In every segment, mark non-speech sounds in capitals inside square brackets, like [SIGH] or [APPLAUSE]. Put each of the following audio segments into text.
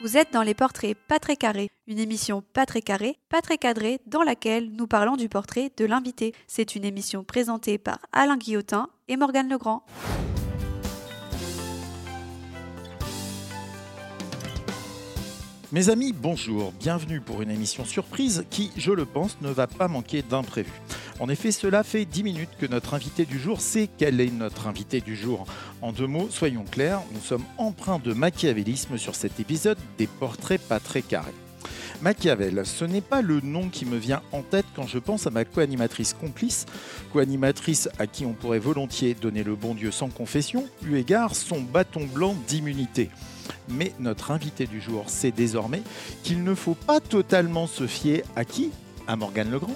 Vous êtes dans les portraits pas très carrés, une émission pas très carrée, pas très cadrée, dans laquelle nous parlons du portrait de l'invité. C'est une émission présentée par Alain Guillotin et Morgane Legrand. Mes amis, bonjour, bienvenue pour une émission surprise qui, je le pense, ne va pas manquer d'imprévu. En effet, cela fait 10 minutes que notre invité du jour sait quel est notre invité du jour. En deux mots, soyons clairs, nous sommes empreints de machiavélisme sur cet épisode des portraits pas très carrés. Machiavel, ce n'est pas le nom qui me vient en tête quand je pense à ma co-animatrice complice, co-animatrice à qui on pourrait volontiers donner le bon Dieu sans confession, eu égard son bâton blanc d'immunité. Mais notre invité du jour sait désormais qu'il ne faut pas totalement se fier à qui? À Morgane Legrand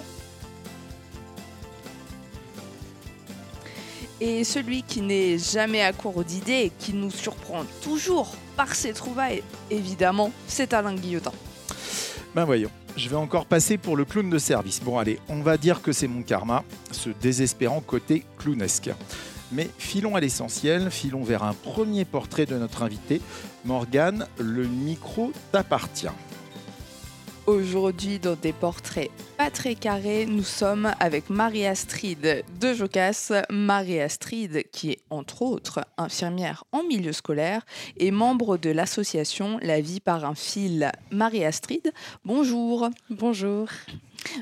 Et celui qui n'est jamais à court d'idées qui nous surprend toujours par ses trouvailles, évidemment, c'est Alain Guillotin. Ben voyons, je vais encore passer pour le clown de service. Bon allez, on va dire que c'est mon karma, ce désespérant côté clownesque. Mais filons à l'essentiel, filons vers un premier portrait de notre invité. Morgane, le micro t'appartient. Aujourd'hui, dans des portraits pas très carrés, nous sommes avec Marie-Astrid de Jocasse. Marie-Astrid, qui est entre autres infirmière en milieu scolaire et membre de l'association La vie par un fil. Marie-Astrid, bonjour. Bonjour.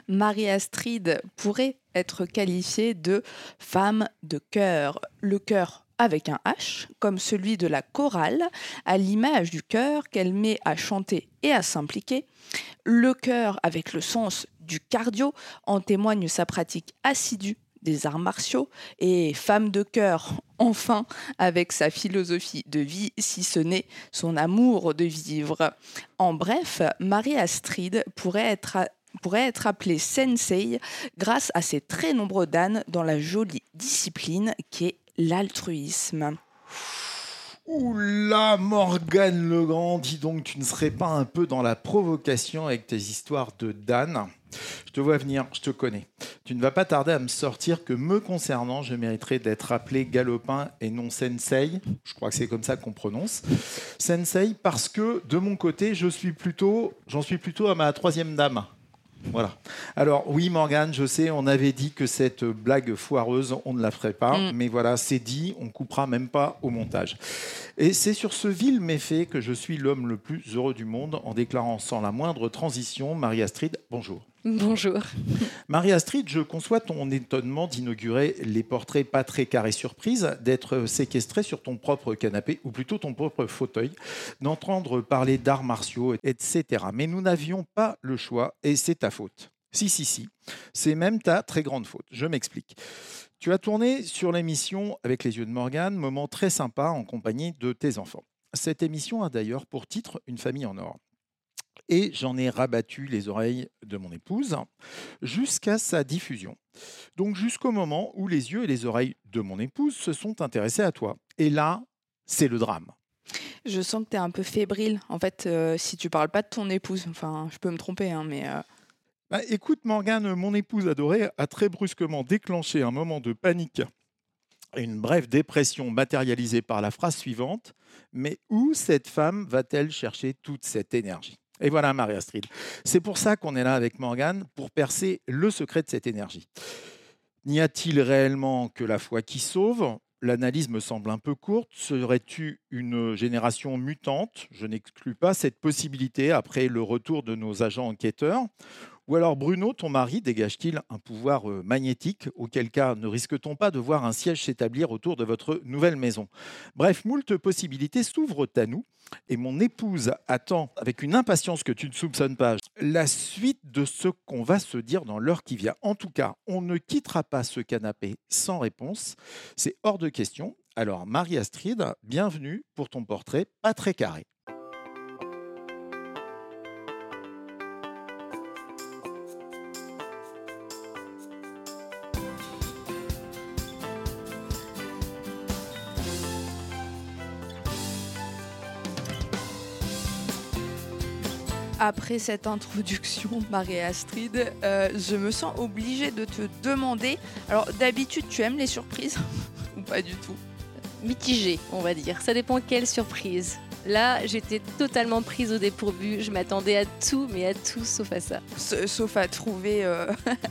Marie-Astrid pourrait être qualifiée de femme de cœur. Le cœur avec un H, comme celui de la chorale, à l'image du cœur qu'elle met à chanter et à s'impliquer. Le cœur avec le sens du cardio en témoigne sa pratique assidue des arts martiaux et femme de cœur, enfin, avec sa philosophie de vie, si ce n'est son amour de vivre. En bref, Marie-Astrid pourrait être pourrait être appelée sensei grâce à ses très nombreux danes dans la jolie discipline qui est l'altruisme. Oula, Morgane Legrand, dis donc, tu ne serais pas un peu dans la provocation avec tes histoires de Dan Je te vois venir, je te connais. Tu ne vas pas tarder à me sortir que me concernant, je mériterais d'être appelé galopin et non sensei. Je crois que c'est comme ça qu'on prononce. Sensei parce que de mon côté, je suis plutôt, j'en suis plutôt à ma troisième dame. Voilà. Alors oui, Morgane, je sais, on avait dit que cette blague foireuse, on ne la ferait pas, mm. mais voilà, c'est dit, on coupera même pas au montage. Et c'est sur ce vil méfait que je suis l'homme le plus heureux du monde en déclarant sans la moindre transition, Marie-Astrid, bonjour. Bonjour. Marie-Astrid, je conçois ton étonnement d'inaugurer les portraits pas très carrés surprise, d'être séquestré sur ton propre canapé, ou plutôt ton propre fauteuil, d'entendre parler d'arts martiaux, etc. Mais nous n'avions pas le choix, et c'est ta faute. Si, si, si. C'est même ta très grande faute. Je m'explique. Tu as tourné sur l'émission Avec les yeux de Morgane, moment très sympa en compagnie de tes enfants. Cette émission a d'ailleurs pour titre Une famille en or et j'en ai rabattu les oreilles de mon épouse jusqu'à sa diffusion. Donc jusqu'au moment où les yeux et les oreilles de mon épouse se sont intéressés à toi. Et là, c'est le drame. Je sens que tu es un peu fébrile. En fait, euh, si tu parles pas de ton épouse, enfin, je peux me tromper, hein, mais... Euh, bah, écoute, Morgane, mon épouse adorée a très brusquement déclenché un moment de panique une brève dépression matérialisée par la phrase suivante Mais où cette femme va-t-elle chercher toute cette énergie? Et voilà Marie-Astrid. C'est pour ça qu'on est là avec Morgane, pour percer le secret de cette énergie. N'y a-t-il réellement que la foi qui sauve? L'analyse me semble un peu courte. Serais-tu une génération mutante? Je n'exclus pas cette possibilité après le retour de nos agents enquêteurs. Ou alors Bruno, ton mari, dégage-t-il un pouvoir euh, magnétique Auquel cas, ne risque-t-on pas de voir un siège s'établir autour de votre nouvelle maison? Bref, moult possibilités s'ouvrent à nous et mon épouse attend avec une impatience que tu ne soupçonnes pas la suite de ce qu'on va se dire dans l'heure qui vient. En tout cas, on ne quittera pas ce canapé sans réponse. C'est hors de question. Alors, Marie-Astrid, bienvenue pour ton portrait pas très carré. Après cette introduction, Marie-Astrid, euh, je me sens obligée de te demander. Alors, d'habitude, tu aimes les surprises [LAUGHS] ou pas du tout? Mitigé, on va dire. Ça dépend quelle surprise. Là, j'étais totalement prise au dépourvu. Je m'attendais à tout, mais à tout sauf à ça. Sauf à trouver euh,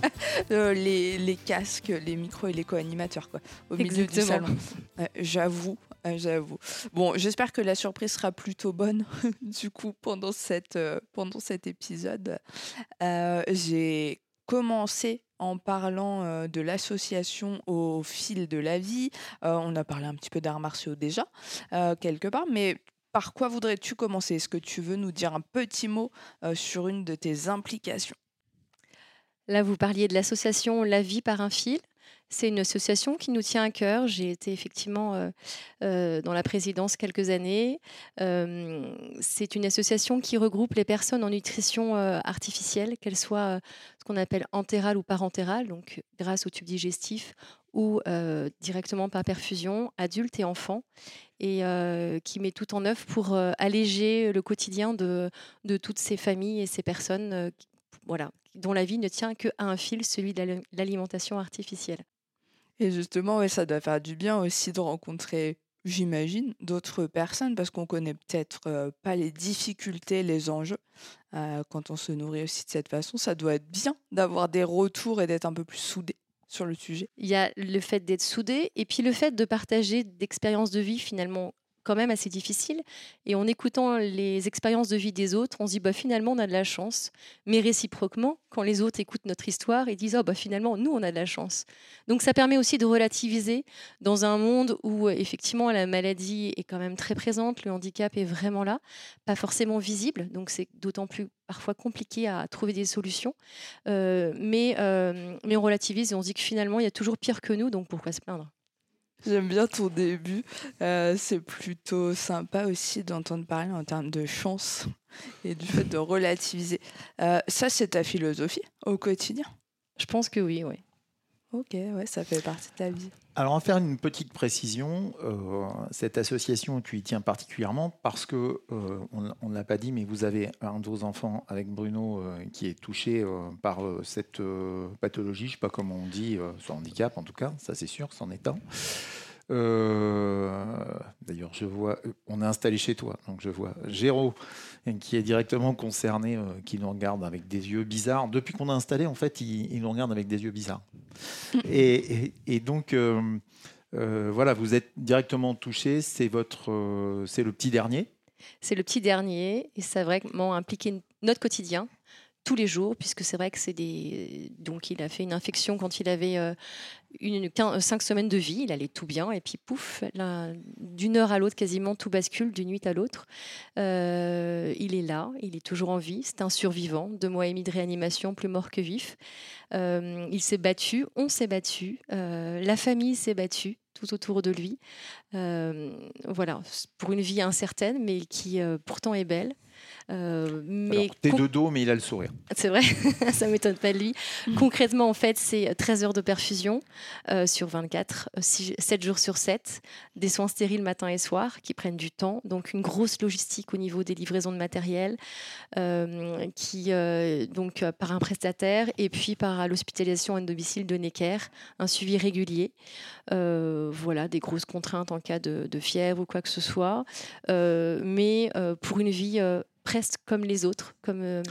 [LAUGHS] euh, les, les, casques, les micros et les co-animateurs quoi, au milieu du salon. j'avoue, [LAUGHS] j'avoue. Bon, j'espère que la surprise sera plutôt bonne [LAUGHS] du coup pendant, cette, pendant cet épisode. J'ai commencé en parlant de l'association au fil de la vie. on a parlé un petit peu d'arts martiaux déjà, quelque part, mais par quoi voudrais-tu commencer? Est-ce que tu veux nous dire un petit mot sur une de tes implications? Là, vous parliez de l'association La vie par un fil. C'est une association qui nous tient à cœur. J'ai été effectivement euh, euh, dans la présidence quelques années. Euh, c'est une association qui regroupe les personnes en nutrition artificielle, qu'elles soient ce qu'on appelle entérales ou parentérales, donc grâce au tube digestif ou directement par perfusion, adultes et enfants, et qui met tout en œuvre pour alléger le quotidien de, de, toutes ces familles et ces personnes voilà, dont la vie ne tient qu'à un fil, celui de l'alimentation artificielle. Et justement, ça doit faire du bien aussi de rencontrer, j'imagine, d'autres personnes parce qu'on connaît peut-être pas les difficultés, les enjeux. Quand on se nourrit aussi de cette façon, ça doit être bien d'avoir des retours et d'être un peu plus soudé sur le sujet. Il y a le fait d'être soudé et puis le fait de partager d'expériences de vie finalement quand même assez difficile. Et en écoutant les expériences de vie des autres, on se dit bah, finalement on a de la chance. Mais réciproquement, quand les autres écoutent notre histoire, ils disent oh, bah, finalement nous on a de la chance. Donc ça permet aussi de relativiser dans un monde où effectivement la maladie est quand même très présente, le handicap est vraiment là, pas forcément visible. Donc c'est d'autant plus parfois compliqué à trouver des solutions. Euh, mais, euh, mais on relativise et on se dit que finalement il y a toujours pire que nous, donc pourquoi se plaindre? J'aime bien ton début. Euh, c'est plutôt sympa aussi d'entendre parler en termes de chance et du fait de relativiser. Euh, ça, c'est ta philosophie au quotidien? Je pense que oui, oui. Ok, ouais, ça fait partie de ta vie. Alors, va faire une petite précision. Euh, cette association, tu y tiens particulièrement parce que, on ne l'a pas dit, mais vous avez un de vos enfants avec Bruno qui est touché par cette pathologie, je ne sais pas comment on dit, ce handicap en tout cas, ça c'est sûr, c'en est un. Euh, d'ailleurs, je vois, on est installé chez toi, donc je vois Géraud qui est directement concerné, euh, qui nous regarde avec des yeux bizarres. Depuis qu'on a installé, en fait, il, nous regarde avec des yeux bizarres. [LAUGHS] et, donc, euh, voilà, vous êtes directement touché. C'est votre, c'est le petit dernier. C'est le petit dernier, et ça a vraiment impliqué notre quotidien tous les jours, puisque c'est vrai que c'est des. Donc, il a fait une infection quand il avait euh, une, cinq semaines de vie, il allait tout bien, et puis pouf, d'une heure à l'autre, quasiment tout bascule, d'une nuit à l'autre. Euh, il est là, il est toujours en vie, c'est un survivant, deux mois et demi de réanimation, plus mort que vif. Euh, il s'est battu, on s'est battu, la famille s'est battue tout autour de lui. voilà, pour une vie incertaine, mais qui pourtant est belle. Euh, mais t'es de dos, mais il a le sourire. C'est vrai, [LAUGHS] ça m'étonne pas de lui. Mm. Concrètement, en fait, c'est 13 heures de perfusion euh, sur 24, 7 jours sur 7, des soins stériles matin et soir qui prennent du temps, donc une grosse logistique au niveau des livraisons de matériel, euh, qui donc par un prestataire et puis par l'hospitalisation à domicile de Necker, un suivi régulier. voilà, des grosses contraintes en cas de, de, fièvre ou quoi que ce soit, mais pour une vie presque comme les autres. Comme, euh,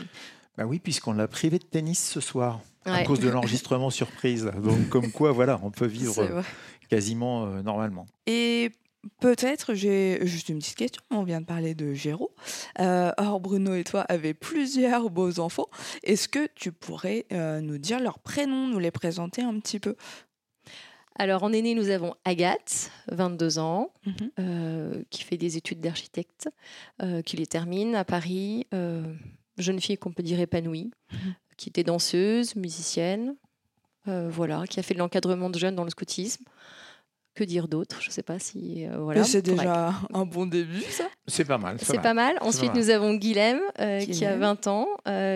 Bah oui, puisqu'on l'a privé de tennis ce soir à cause de [LAUGHS] l'enregistrement surprise. Donc, comme quoi, voilà, on peut vivre quasiment euh, normalement. Et Peut-être, j'ai juste une petite question. On vient de parler de Géraud. Euh, or, Bruno et toi avez plusieurs beaux enfants. Est-ce que tu pourrais nous dire leurs prénoms, nous les présenter un petit peu? Alors en aîné, nous avons Agathe, 22 ans, mhm. euh, qui fait des études d'architecte, euh, qui les termine à Paris. Euh, jeune fille qu'on peut dire épanouie, mhm. qui était danseuse, musicienne, voilà, qui a fait de l'encadrement de jeunes dans le scoutisme. Que dire d'autre? Je ne sais pas si voilà. C'est déjà un bon début, ça? C'est pas mal. C'est pas mal. Ensuite, nous avons Guilhem, qui a 20 ans,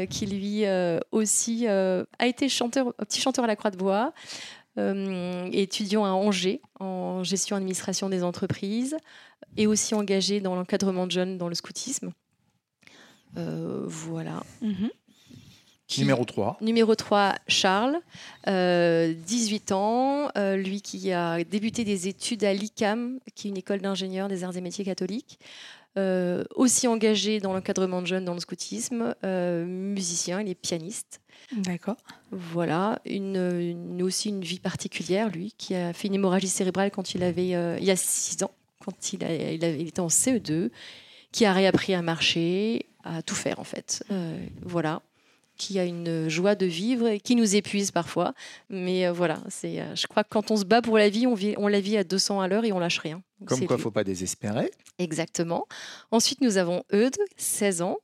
qui lui aussi a été chanteur, petit chanteur à la Croix de Bois. Euh, étudiant à Angers en gestion administration des entreprises et aussi engagé dans l'encadrement de jeunes dans le scoutisme. Euh, voilà. Mhm. numéro 3. Numéro 3, Charles, 18 euh, ans, lui qui a débuté des études à l'ICAM, qui est une école d'ingénieurs des arts et métiers catholiques. euh, aussi engagé dans l'encadrement de jeunes dans le scoutisme, euh, musicien, il est pianiste. D'accord. Voilà, une, une- aussi une vie particulière, lui, qui a fait une hémorragie cérébrale quand il avait, euh, il y a 6 ans, quand il, a- il, avait- il était en CE2, qui a réappris à marcher, à tout faire en fait. Euh, voilà, qui a une joie de vivre et qui nous épuise parfois. Mais euh, voilà, c'est, euh, je crois que quand on se bat pour la vie, on, vit, on la vit à 200 à l'heure et on lâche rien. Donc, Comme c'est quoi, lui. faut pas désespérer. Exactement. Ensuite, nous avons Eudes, 16 ans,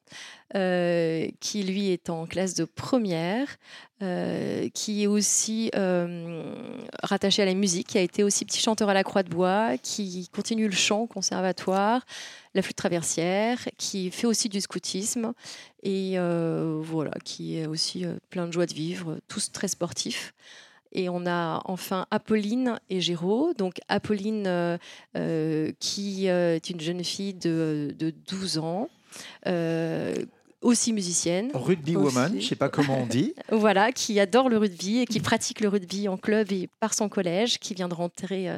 euh, qui lui est en classe de première, euh, qui est aussi euh, rattaché à la musique, qui a été aussi petit chanteur à la Croix de Bois, qui continue le chant au conservatoire, la flûte traversière, qui fait aussi du scoutisme et voilà, qui est aussi plein de joie de vivre, tous très sportifs. Et on a enfin Apolline et Géraud. Donc Apolline, qui est une jeune fille de, de 12 ans, aussi musicienne, Rugby Aussi. woman, je sais pas comment on dit. [LAUGHS] voilà, qui adore le rugby et qui pratique le rugby en club et par son collège, qui vient de rentrer euh,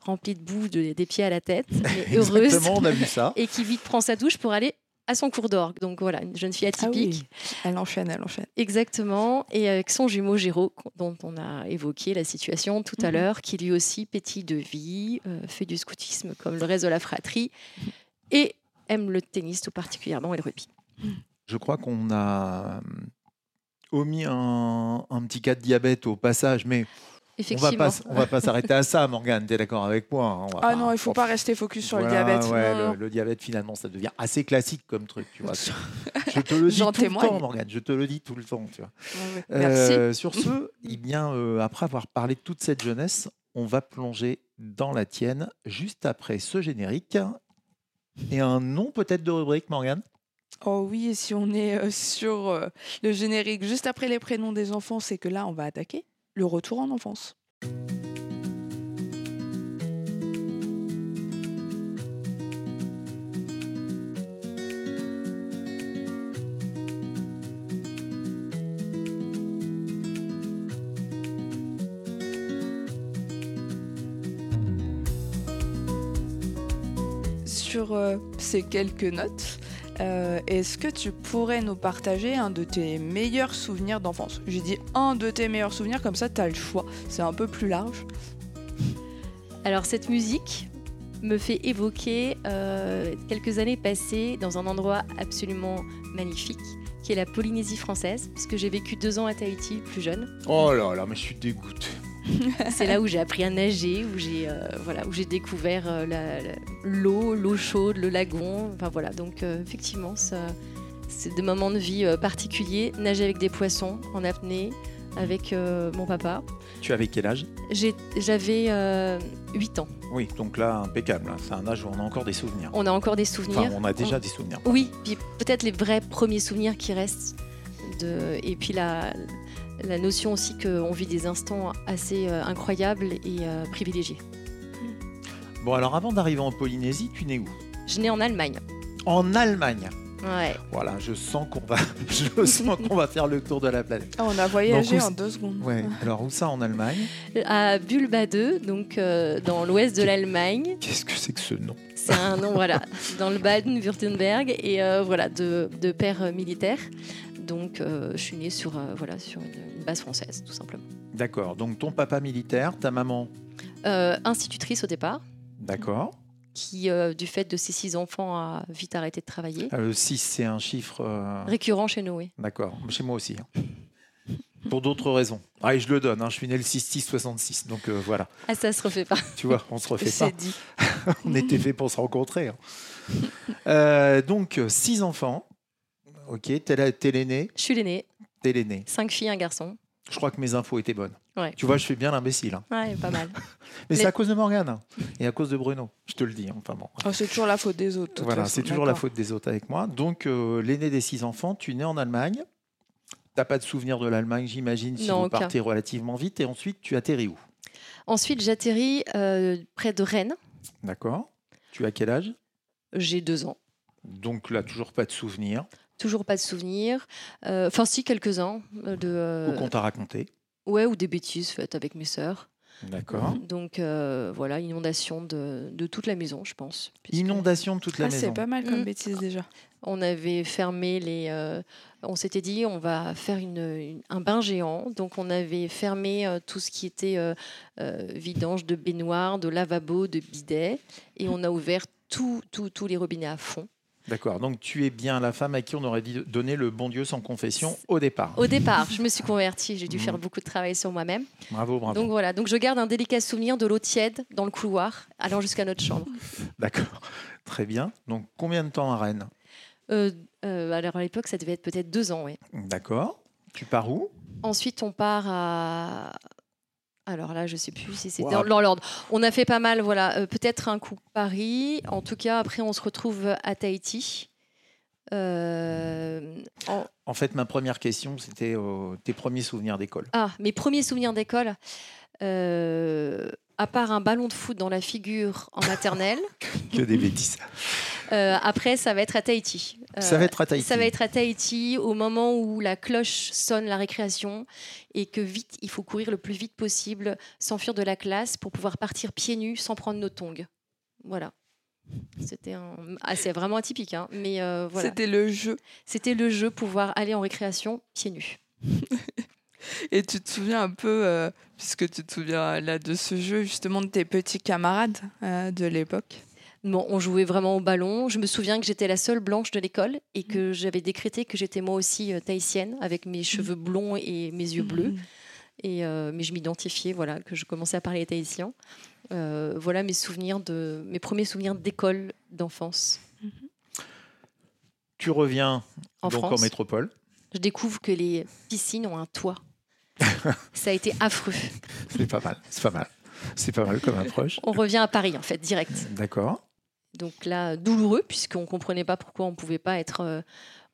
remplie de boue de- des pieds à la tête, [LAUGHS] mais heureuse, Exactement, on a vu ça. et qui vite prend sa douche pour aller à son cours d'orgue. Donc voilà, une jeune fille Ah atypique. oui, elle enchaîne, elle enchaîne. Exactement, et avec son jumeau Géraud, dont on a évoqué la situation tout à Mhm. l'heure, qui lui aussi pétille de vie, euh, fait du scoutisme comme le reste de la fratrie, et aime le tennis tout particulièrement et le rugby. Je crois qu'on a omis un, un petit cas de diabète au passage, mais on va Effectivement. pas, on va pas s'arrêter à ça, [LAUGHS] Morgane. Tu es d'accord avec moi hein, on va Ah pas- non, il faut on- pas rester focus sur le diabète. ouais, le, le diabète, finalement, ça devient assez classique comme truc. Tu vois. [LAUGHS] Je te le [LAUGHS] dis tout le témoigne. temps, Morgane. Je te le dis tout le temps. Tu vois. Ouais, ouais. Merci. Euh, sur ce, eh bien, euh, après avoir parlé de toute cette jeunesse, on va plonger dans la tienne juste après ce générique. Et un nom peut-être de rubrique, Morgane? Oh oui, et si on est euh, sur euh, le générique juste après les prénoms des enfants, c'est que là, on va attaquer le retour en enfance. Sur euh, ces quelques notes, euh, Est-ce que tu pourrais nous partager un de tes meilleurs souvenirs d'enfance? J'ai dit un de tes meilleurs souvenirs, comme ça tu as le choix. C'est un peu plus large. Alors cette musique me fait évoquer euh, quelques années passées dans un endroit absolument magnifique, qui est la Polynésie française, puisque j'ai vécu deux ans à Tahiti, plus jeune. Oh là là, mais je suis dégoûté. [LAUGHS] C'est là où j'ai appris à nager, où j'ai euh, voilà, où j'ai découvert euh, l'eau, l'eau chaude, le lagon. Enfin voilà, donc euh, effectivement, c'est des moments de vie particuliers. Nager avec des poissons en apnée, avec mon papa. Tu avais quel âge? J'avais euh, 8 ans. Oui, donc là, impeccable. hein. C'est un âge où on a encore des souvenirs. On a encore des souvenirs. Enfin, on a déjà des souvenirs. Oui, puis peut-être les vrais premiers souvenirs qui restent. De... Et puis la, la notion aussi qu'on vit des instants assez euh, incroyables et euh, privilégiés. Bon, alors avant d'arriver en Polynésie, tu nais où? Je nais en Allemagne. En Allemagne? Ouais. Voilà, je sens qu'on va, [LAUGHS] je sens qu'on va faire le tour de la planète. Ah, on a voyagé Donc, où en deux secondes. Ouais. Alors où ça en Allemagne? À Bulba 2, donc euh, dans l'ouest de l'Allemagne. Qu'est-ce que c'est que ce nom? C'est un nom, voilà, dans le Baden-Württemberg et euh, voilà, de, de père militaire. Donc euh, je suis née sur, euh, voilà, sur une, une base française, tout simplement. D'accord. Donc ton papa militaire, ta maman. Euh, institutrice au départ, D'accord. qui, euh, du fait de ses six enfants, a vite arrêté de travailler. Ah, Le 6, c'est un chiffre. euh, Récurrent chez nous, oui. D'accord. Chez moi aussi. hein. Pour d'autres raisons. Ah, et je le donne. hein, Je suis né le 6-6-66. Donc euh, voilà. Ah, ça se refait pas. Tu vois, on se refait [LAUGHS] pas. C'est dit. [LAUGHS] on était fait pour se rencontrer. hein. Donc, six enfants. Ok, t'es la- t'es l'aîné. Je suis l'aînée, T'es l'aîné. cinq filles, un garçon. Je crois que mes infos étaient bonnes. Ouais. Tu vois, je fais bien l'imbécile. hein. Ouais, pas mal. [LAUGHS] Mais c'est à cause de Morgane hein, et à cause de Bruno. Je te le dis. hein. Enfin bon. Oh, c'est toujours la faute des autres. Voilà, c'est toujours la faute des autres avec moi. Donc, euh, l'aîné des six enfants, tu né en Allemagne. T'as pas de souvenir de l'Allemagne, j'imagine, si Non, vous aucun. partez relativement vite. Et ensuite, tu atterris où? Ensuite, j'atterris euh, près de Rennes. D'accord. Tu as quel âge? J'ai deux ans. Donc là, toujours pas de souvenir. Toujours pas de souvenirs. Euh, Enfin, si, quelques-uns. euh, De, euh, Ou qu'on t'a raconté. ouais, ou des bêtises faites avec mes sœurs. D'accord. Donc euh, voilà, inondation de, de toute la maison, je pense. puisque Inondation de toute la Ah, maison. c'est pas mal comme Mm. bêtise déjà. On avait fermé les. euh, on s'était dit, on va faire une, une- un bain géant. Donc on avait fermé euh, tout ce qui était euh, euh, vidange de baignoire, de lavabo, de bidet. Et on a ouvert tout- tout- tous les robinets à fond. D'accord. Donc tu es bien la femme à qui on aurait dit donner le bon Dieu sans confession au départ. Au départ, je me suis convertie, j'ai dû Mhm. faire beaucoup de travail sur moi-même. Bravo, bravo. Donc voilà, donc je garde un délicat souvenir de l'eau tiède dans le couloir, allant jusqu'à notre chambre. [LAUGHS] D'accord. Très bien. Donc combien de temps à Rennes? Euh, euh, alors à l'époque, ça devait être peut-être deux ans, oui. D'accord. Tu pars où? Ensuite, on part à. Alors là, je sais plus si c'était Wow. dans l'ordre. On a fait pas mal, voilà. euh, Peut-être un coup Paris. En tout cas, après, on se retrouve à Tahiti. Euh, en- En fait, ma première question, c'était euh, tes premiers souvenirs d'école. Ah, mes premiers souvenirs d'école. à part un ballon de foot dans la figure en maternelle. [LAUGHS] Que des bêtises. Euh, après, ça va être à Tahiti. Euh, Ça va être à Tahiti. Ça va être à Tahiti au moment où la cloche sonne la récréation et que vite, il faut courir le plus vite possible, s'enfuir de la classe pour pouvoir partir pieds nus sans prendre nos tongs. Voilà. C'était un... ah, c'est vraiment atypique, hein, mais euh, voilà. C'était le jeu. C'était le jeu, pouvoir aller en récréation pieds nus. Et tu te souviens un peu, euh, puisque tu te souviens là de ce jeu, justement de tes petits camarades euh, de l'époque? Bon, on jouait vraiment au ballon. Je me souviens que j'étais la seule blanche de l'école et Mm. que j'avais décrété que j'étais moi aussi euh, tahitienne avec mes cheveux blonds et mes yeux bleus. Mhm. Et, euh, mais je m'identifiais, voilà, que je commençais à parler tahitien. Euh, voilà mes souvenirs de mes premiers souvenirs d'école d'enfance Tu reviens en donc France. en métropole. Je découvre que les piscines ont un toit. [LAUGHS] Ça a été affreux. C'est pas mal. C'est pas mal. C'est pas mal comme approche. On revient à Paris en fait direct. D'accord. Donc là douloureux puisqu'on comprenait pas pourquoi on pouvait pas être. euh,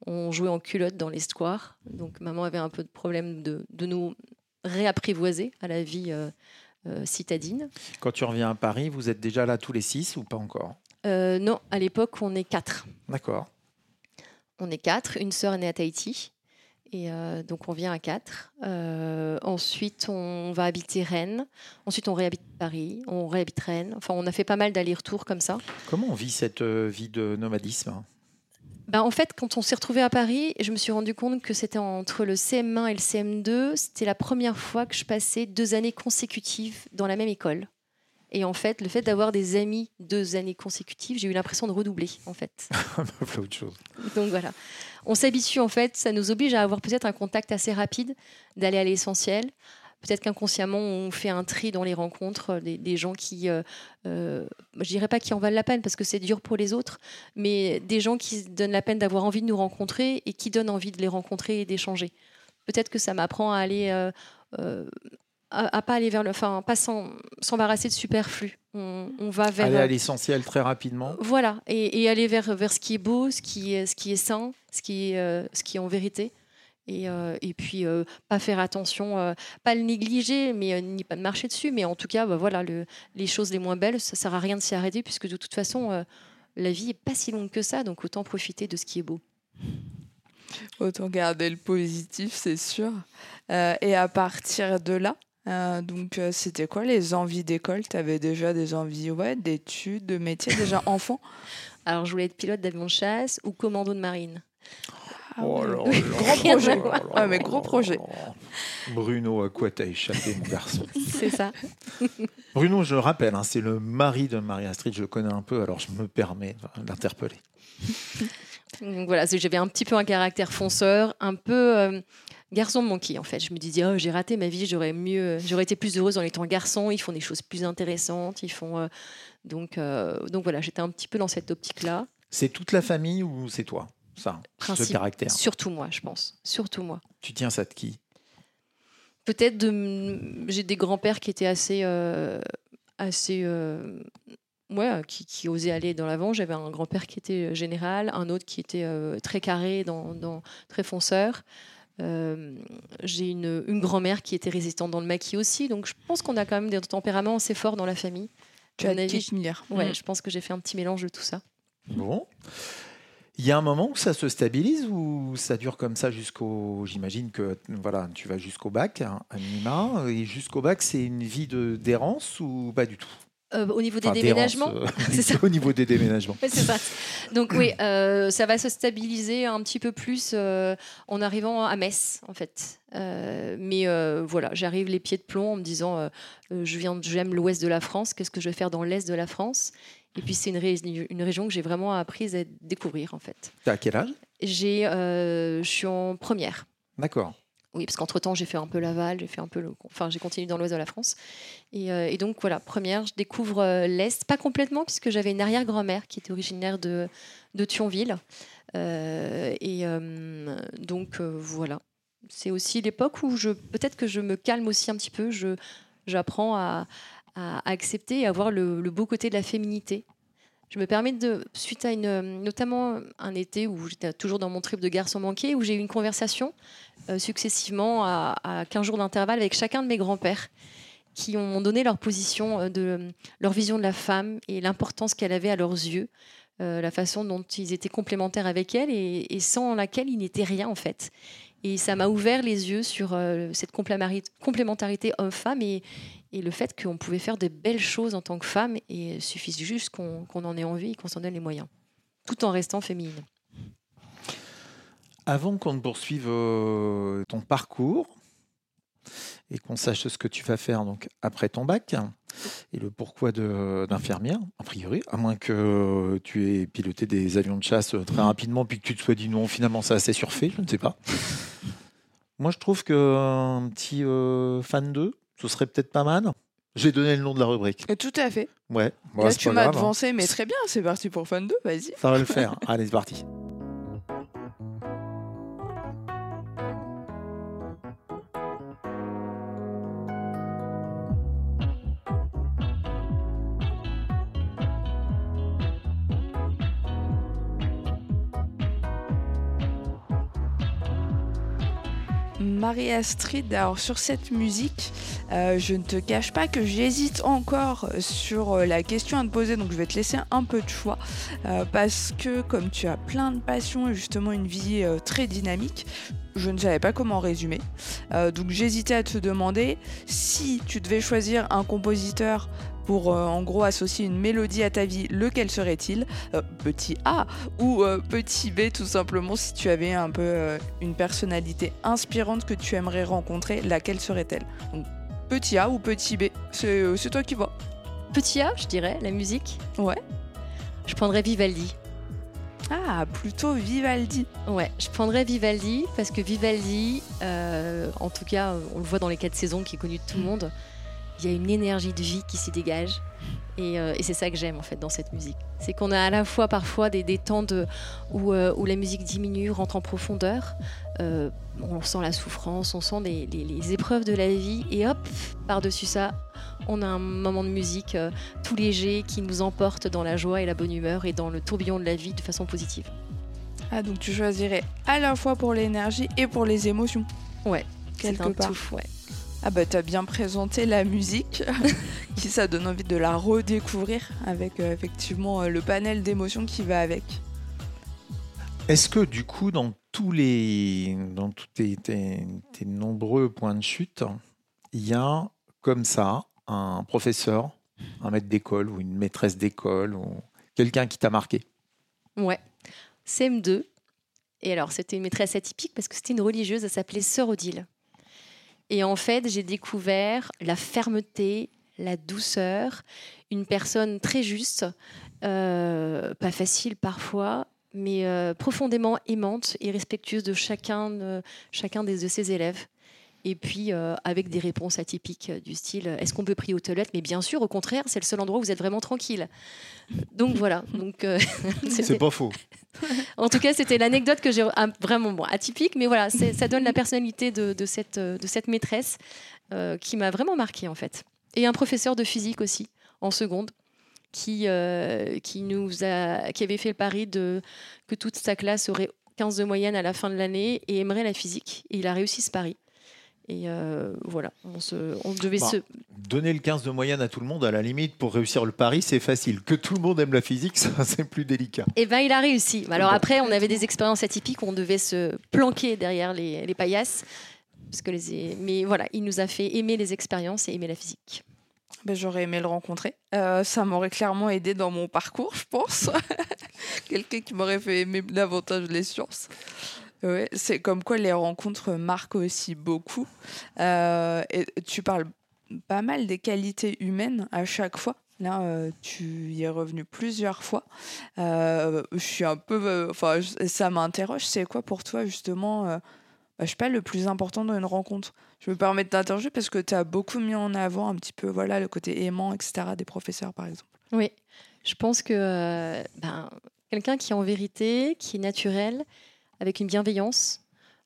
on jouait en culotte dans les squares. Donc maman avait un peu de problème de, de nous réapprivoiser à la vie euh, euh, citadine. Quand tu reviens à Paris, vous êtes déjà là tous les six ou pas encore? Non, à l'époque on est quatre. D'accord. On est quatre. Une sœur est née à Tahiti. Et euh, donc on vient à quatre. Euh, ensuite, on va habiter Rennes. Ensuite, on réhabite Paris. On réhabite Rennes. Enfin, on a fait pas mal d'allers-retours comme ça. Comment on vit cette euh, vie de nomadisme? Ben, en fait, quand on s'est retrouvé à Paris, je me suis rendu compte que c'était entre le CM1 et le CM2. C'était la première fois que je passais deux années consécutives dans la même école. Et en fait, le fait d'avoir des amis deux années consécutives, j'ai eu l'impression de redoubler, en fait. [LAUGHS] Autre chose. Donc voilà. On s'habitue en fait, ça nous oblige à avoir peut-être un contact assez rapide, d'aller à l'essentiel. Peut-être qu'inconsciemment, on fait un tri dans les rencontres euh, des, gens qui, euh, euh, dirais pas qui en valent la peine parce que c'est dur pour les autres, mais des gens qui donnent la peine d'avoir envie de nous rencontrer et qui donnent envie de les rencontrer et d'échanger. Peut-être que ça m'apprend à aller, euh, à, à pas aller vers le, enfin, pas s'embarrasser de superflu. On, on va vers Aller à l'essentiel très rapidement. voilà, et, et aller vers, vers ce qui est beau, ce qui est, ce qui est sain, ce qui est, euh, ce qui est en vérité. Et, euh, et puis, euh, pas faire attention, euh, pas le négliger, mais euh, ni pas de marcher dessus. Mais en tout cas, bah, voilà, le- les choses les moins belles, ça sert à rien de s'y arrêter, puisque de toute façon, euh, la vie est pas si longue que ça, donc autant profiter de ce qui est beau. Autant garder le positif, c'est sûr. Euh, et à partir de là, euh, donc euh, c'était quoi les envies d'école? Tu avais déjà des envies ouais, d'études, de métier, déjà [LAUGHS] enfant? Alors, je voulais être pilote d'avion de chasse ou commando de marine. Ah Oh ouais. là Oui, là gros là projet. Ah, mais gros projet. Bruno, à quoi t'as échappé, mon garçon? [LAUGHS] C'est ça. [LAUGHS] Bruno, je le rappelle, hein, c'est le mari de Marie-Astrid. Je le connais un peu, alors je me permets de l'interpeller. Donc voilà, c'est- j'avais un petit peu un caractère fonceur, un peu euh, garçon manqué en fait. Je me disais, oh, j'ai raté ma vie, j'aurais mieux, j'aurais été plus heureuse en étant garçon. Ils font des choses plus intéressantes, ils font. euh, donc, euh, donc voilà, j'étais un petit peu dans cette optique-là. C'est toute la famille ou c'est toi, ça, ce caractère? Surtout moi, je pense. Surtout moi. Tu tiens ça de qui? Peut-être de, j'ai des grands-pères qui étaient assez, euh, assez, ouais, qui, qui osaient aller dans l'avant. J'avais un grand-père qui était général, un autre qui était euh, très carré, dans, dans- très fonceur. Euh, j'ai une, une grand-mère qui était résistante dans le maquis aussi. Donc je pense qu'on a quand même des tempéraments assez forts dans la famille. Tu as avis, Miller. Ouais, Mm. je pense que j'ai fait un petit mélange de tout ça. Bon. Il y a un moment où ça se stabilise ou ça dure comme ça jusqu'au. J'imagine que voilà, tu vas jusqu'au bac, hein, à minima, et jusqu'au bac, c'est une vie de d'errance ou pas du tout? Euh, au niveau des Enfin, déménagements [LAUGHS] C'est ça. [LAUGHS] Au niveau des déménagements. Ouais, ça. Donc oui, euh, ça va se stabiliser un petit peu plus euh, en arrivant à Metz, en fait. Euh, mais voilà, j'arrive les pieds de plomb en me disant, je viens, j'aime l'ouest de la France. Qu'est-ce que je vais faire dans l'est de la France? Et puis c'est une, ré- une région que j'ai vraiment appris à découvrir, en fait. T'as quel âge? J'ai, je suis en première. D'accord. Oui, parce qu'entre temps, j'ai fait un peu Laval, j'ai fait un peu le, enfin, j'ai continué dans l'ouest de la France. Et, euh, donc voilà, première, je découvre euh, l'est, pas complètement, puisque j'avais une arrière-grand-mère qui était originaire de, Thionville. Euh, et donc voilà, c'est aussi l'époque où je, peut-être que je me calme aussi un petit peu. J'apprends à, accepter et à voir le beau côté de la féminité. Je me permets de, suite à une, notamment un été où j'étais toujours dans mon trip de garçon manqué, où j'ai eu une conversation euh, successivement à, à 15 jours d'intervalle avec chacun de mes grands-pères qui ont donné leur position, euh, de leur vision de la femme et l'importance qu'elle avait à leurs yeux, euh, la façon dont ils étaient complémentaires avec elle et, sans laquelle ils n'étaient rien en fait. Et ça m'a ouvert les yeux sur cette complémentarité homme-femme et, et le fait qu'on pouvait faire de belles choses en tant que femme et il suffit juste qu'on en ait envie et qu'on s'en donne les moyens, tout en restant féminine. Avant qu'on ne poursuive euh, ton parcours et qu'on sache ce que tu vas faire donc après ton bac et le pourquoi d'infirmière, a priori, à moins que tu aies piloté des avions de chasse très rapidement puis que tu te sois dit non, finalement c'est assez surfait, je ne sais pas. Moi je trouve qu'un petit euh, fan 2, ce serait peut-être pas mal. J'ai donné le nom de la rubrique. Et tout à fait. Ouais, bon, Là, tu m'as devancé, mais très bien. C'est parti pour Fan 2, vas-y. Ça va le faire. [LAUGHS] Allez, c'est parti. Marie-Astrid, alors sur cette musique, euh, je ne te cache pas que j'hésite encore sur euh, la question à te poser, donc je vais te laisser un peu de choix, euh, parce que comme tu as plein de passions et justement une vie très dynamique, je ne savais pas comment résumer. Donc j'hésitais à te demander si tu devais choisir un compositeur pour euh, en gros associer une mélodie à ta vie, lequel serait-il? Euh, Petit A ou euh, petit B tout simplement si tu avais un peu une personnalité inspirante que tu aimerais rencontrer, laquelle serait-elle? Donc petit A ou petit B, c'est c'est toi qui vois. Petit A, je dirais, la musique. Ouais. Je prendrais Vivaldi. Ah, plutôt Vivaldi. Ouais, je prendrais Vivaldi parce que Vivaldi, euh, en tout cas, on le voit dans les quatre saisons qui est connu de tout le monde, il y a une énergie de vie qui s'y dégage. Et, euh, et c'est ça que j'aime en fait dans cette musique. C'est qu'on a à la fois parfois des, des temps de, où, euh, où la musique diminue, rentre en profondeur. Euh, on sent la souffrance, on sent les, les- les épreuves de la vie. Et hop, par-dessus ça, on a un moment de musique tout léger qui nous emporte dans la joie et la bonne humeur et dans le tourbillon de la vie de façon positive. Ah, donc tu choisirais à la fois pour l'énergie et pour les émotions. Ouais, c'est quelque un part. tout, ouais. Ah bah t'as bien présenté la musique, [LAUGHS] qui ça donne envie de la redécouvrir avec euh, effectivement euh, le panel d'émotions qui va avec. Est-ce que du coup, dans tous les, dans tous tes, tes- tes nombreux points de chute, il y a comme ça un professeur, un maître d'école ou une maîtresse d'école ou quelqu'un qui t'a marqué? Ouais. CM2. Et alors, c'était une maîtresse atypique parce que c'était une religieuse, elle s'appelait Sœur Odile. Et en fait, j'ai découvert la fermeté, la douceur, une personne très juste, euh, pas facile parfois, mais euh, profondément aimante et respectueuse de chacun, chacun des, de ses élèves. Et puis, euh, avec des réponses atypiques euh, du style euh, Est-ce qu'on peut prier aux toilettes? Mais bien sûr, au contraire, c'est le seul endroit où vous êtes vraiment tranquille. Donc voilà. Donc, euh, [LAUGHS] C'est pas faux. [LAUGHS] en tout cas, c'était l'anecdote que j'ai ah, vraiment bon, atypique, mais voilà, ça donne la personnalité de, de cette, de cette maîtresse euh, qui m'a vraiment marqué en fait. Et un professeur de physique aussi, en seconde, qui, qui, nous a, qui avait fait le pari de, que toute sa classe aurait 15 de moyenne à la fin de l'année et aimerait la physique. Et il a réussi ce pari. Et euh, voilà, on, se, on devait Bah, se. Donner le 15 de moyenne à tout le monde, à la limite, pour réussir le pari, c'est facile. Que tout le monde aime la physique, [LAUGHS] ça, c'est plus délicat. Eh ben, il a réussi. Alors Bon. après, on avait des expériences atypiques où on devait se planquer derrière les, les paillasses. Parce que les... Mais voilà, il nous a fait aimer les expériences et aimer la physique. Ben, J'aurais aimé le rencontrer. Euh, ça m'aurait clairement aidé dans mon parcours, je pense. [LAUGHS] Quelqu'un qui m'aurait fait aimer davantage les sciences. Ouais, c'est comme quoi les rencontres marquent aussi beaucoup. Euh, et tu parles pas mal des qualités humaines à chaque fois. Là, euh, tu y es revenu plusieurs fois. Euh, je suis un peu. Enfin, ça m'interroge. C'est quoi pour toi, justement, bah, je sais pas, le plus important dans une rencontre? Je me permets de t'interroger parce que tu as beaucoup mis en avant un petit peu voilà, le côté aimant, etc., des professeurs, par exemple. Oui, je pense que ben, quelqu'un qui est en vérité, qui est naturel, avec une bienveillance.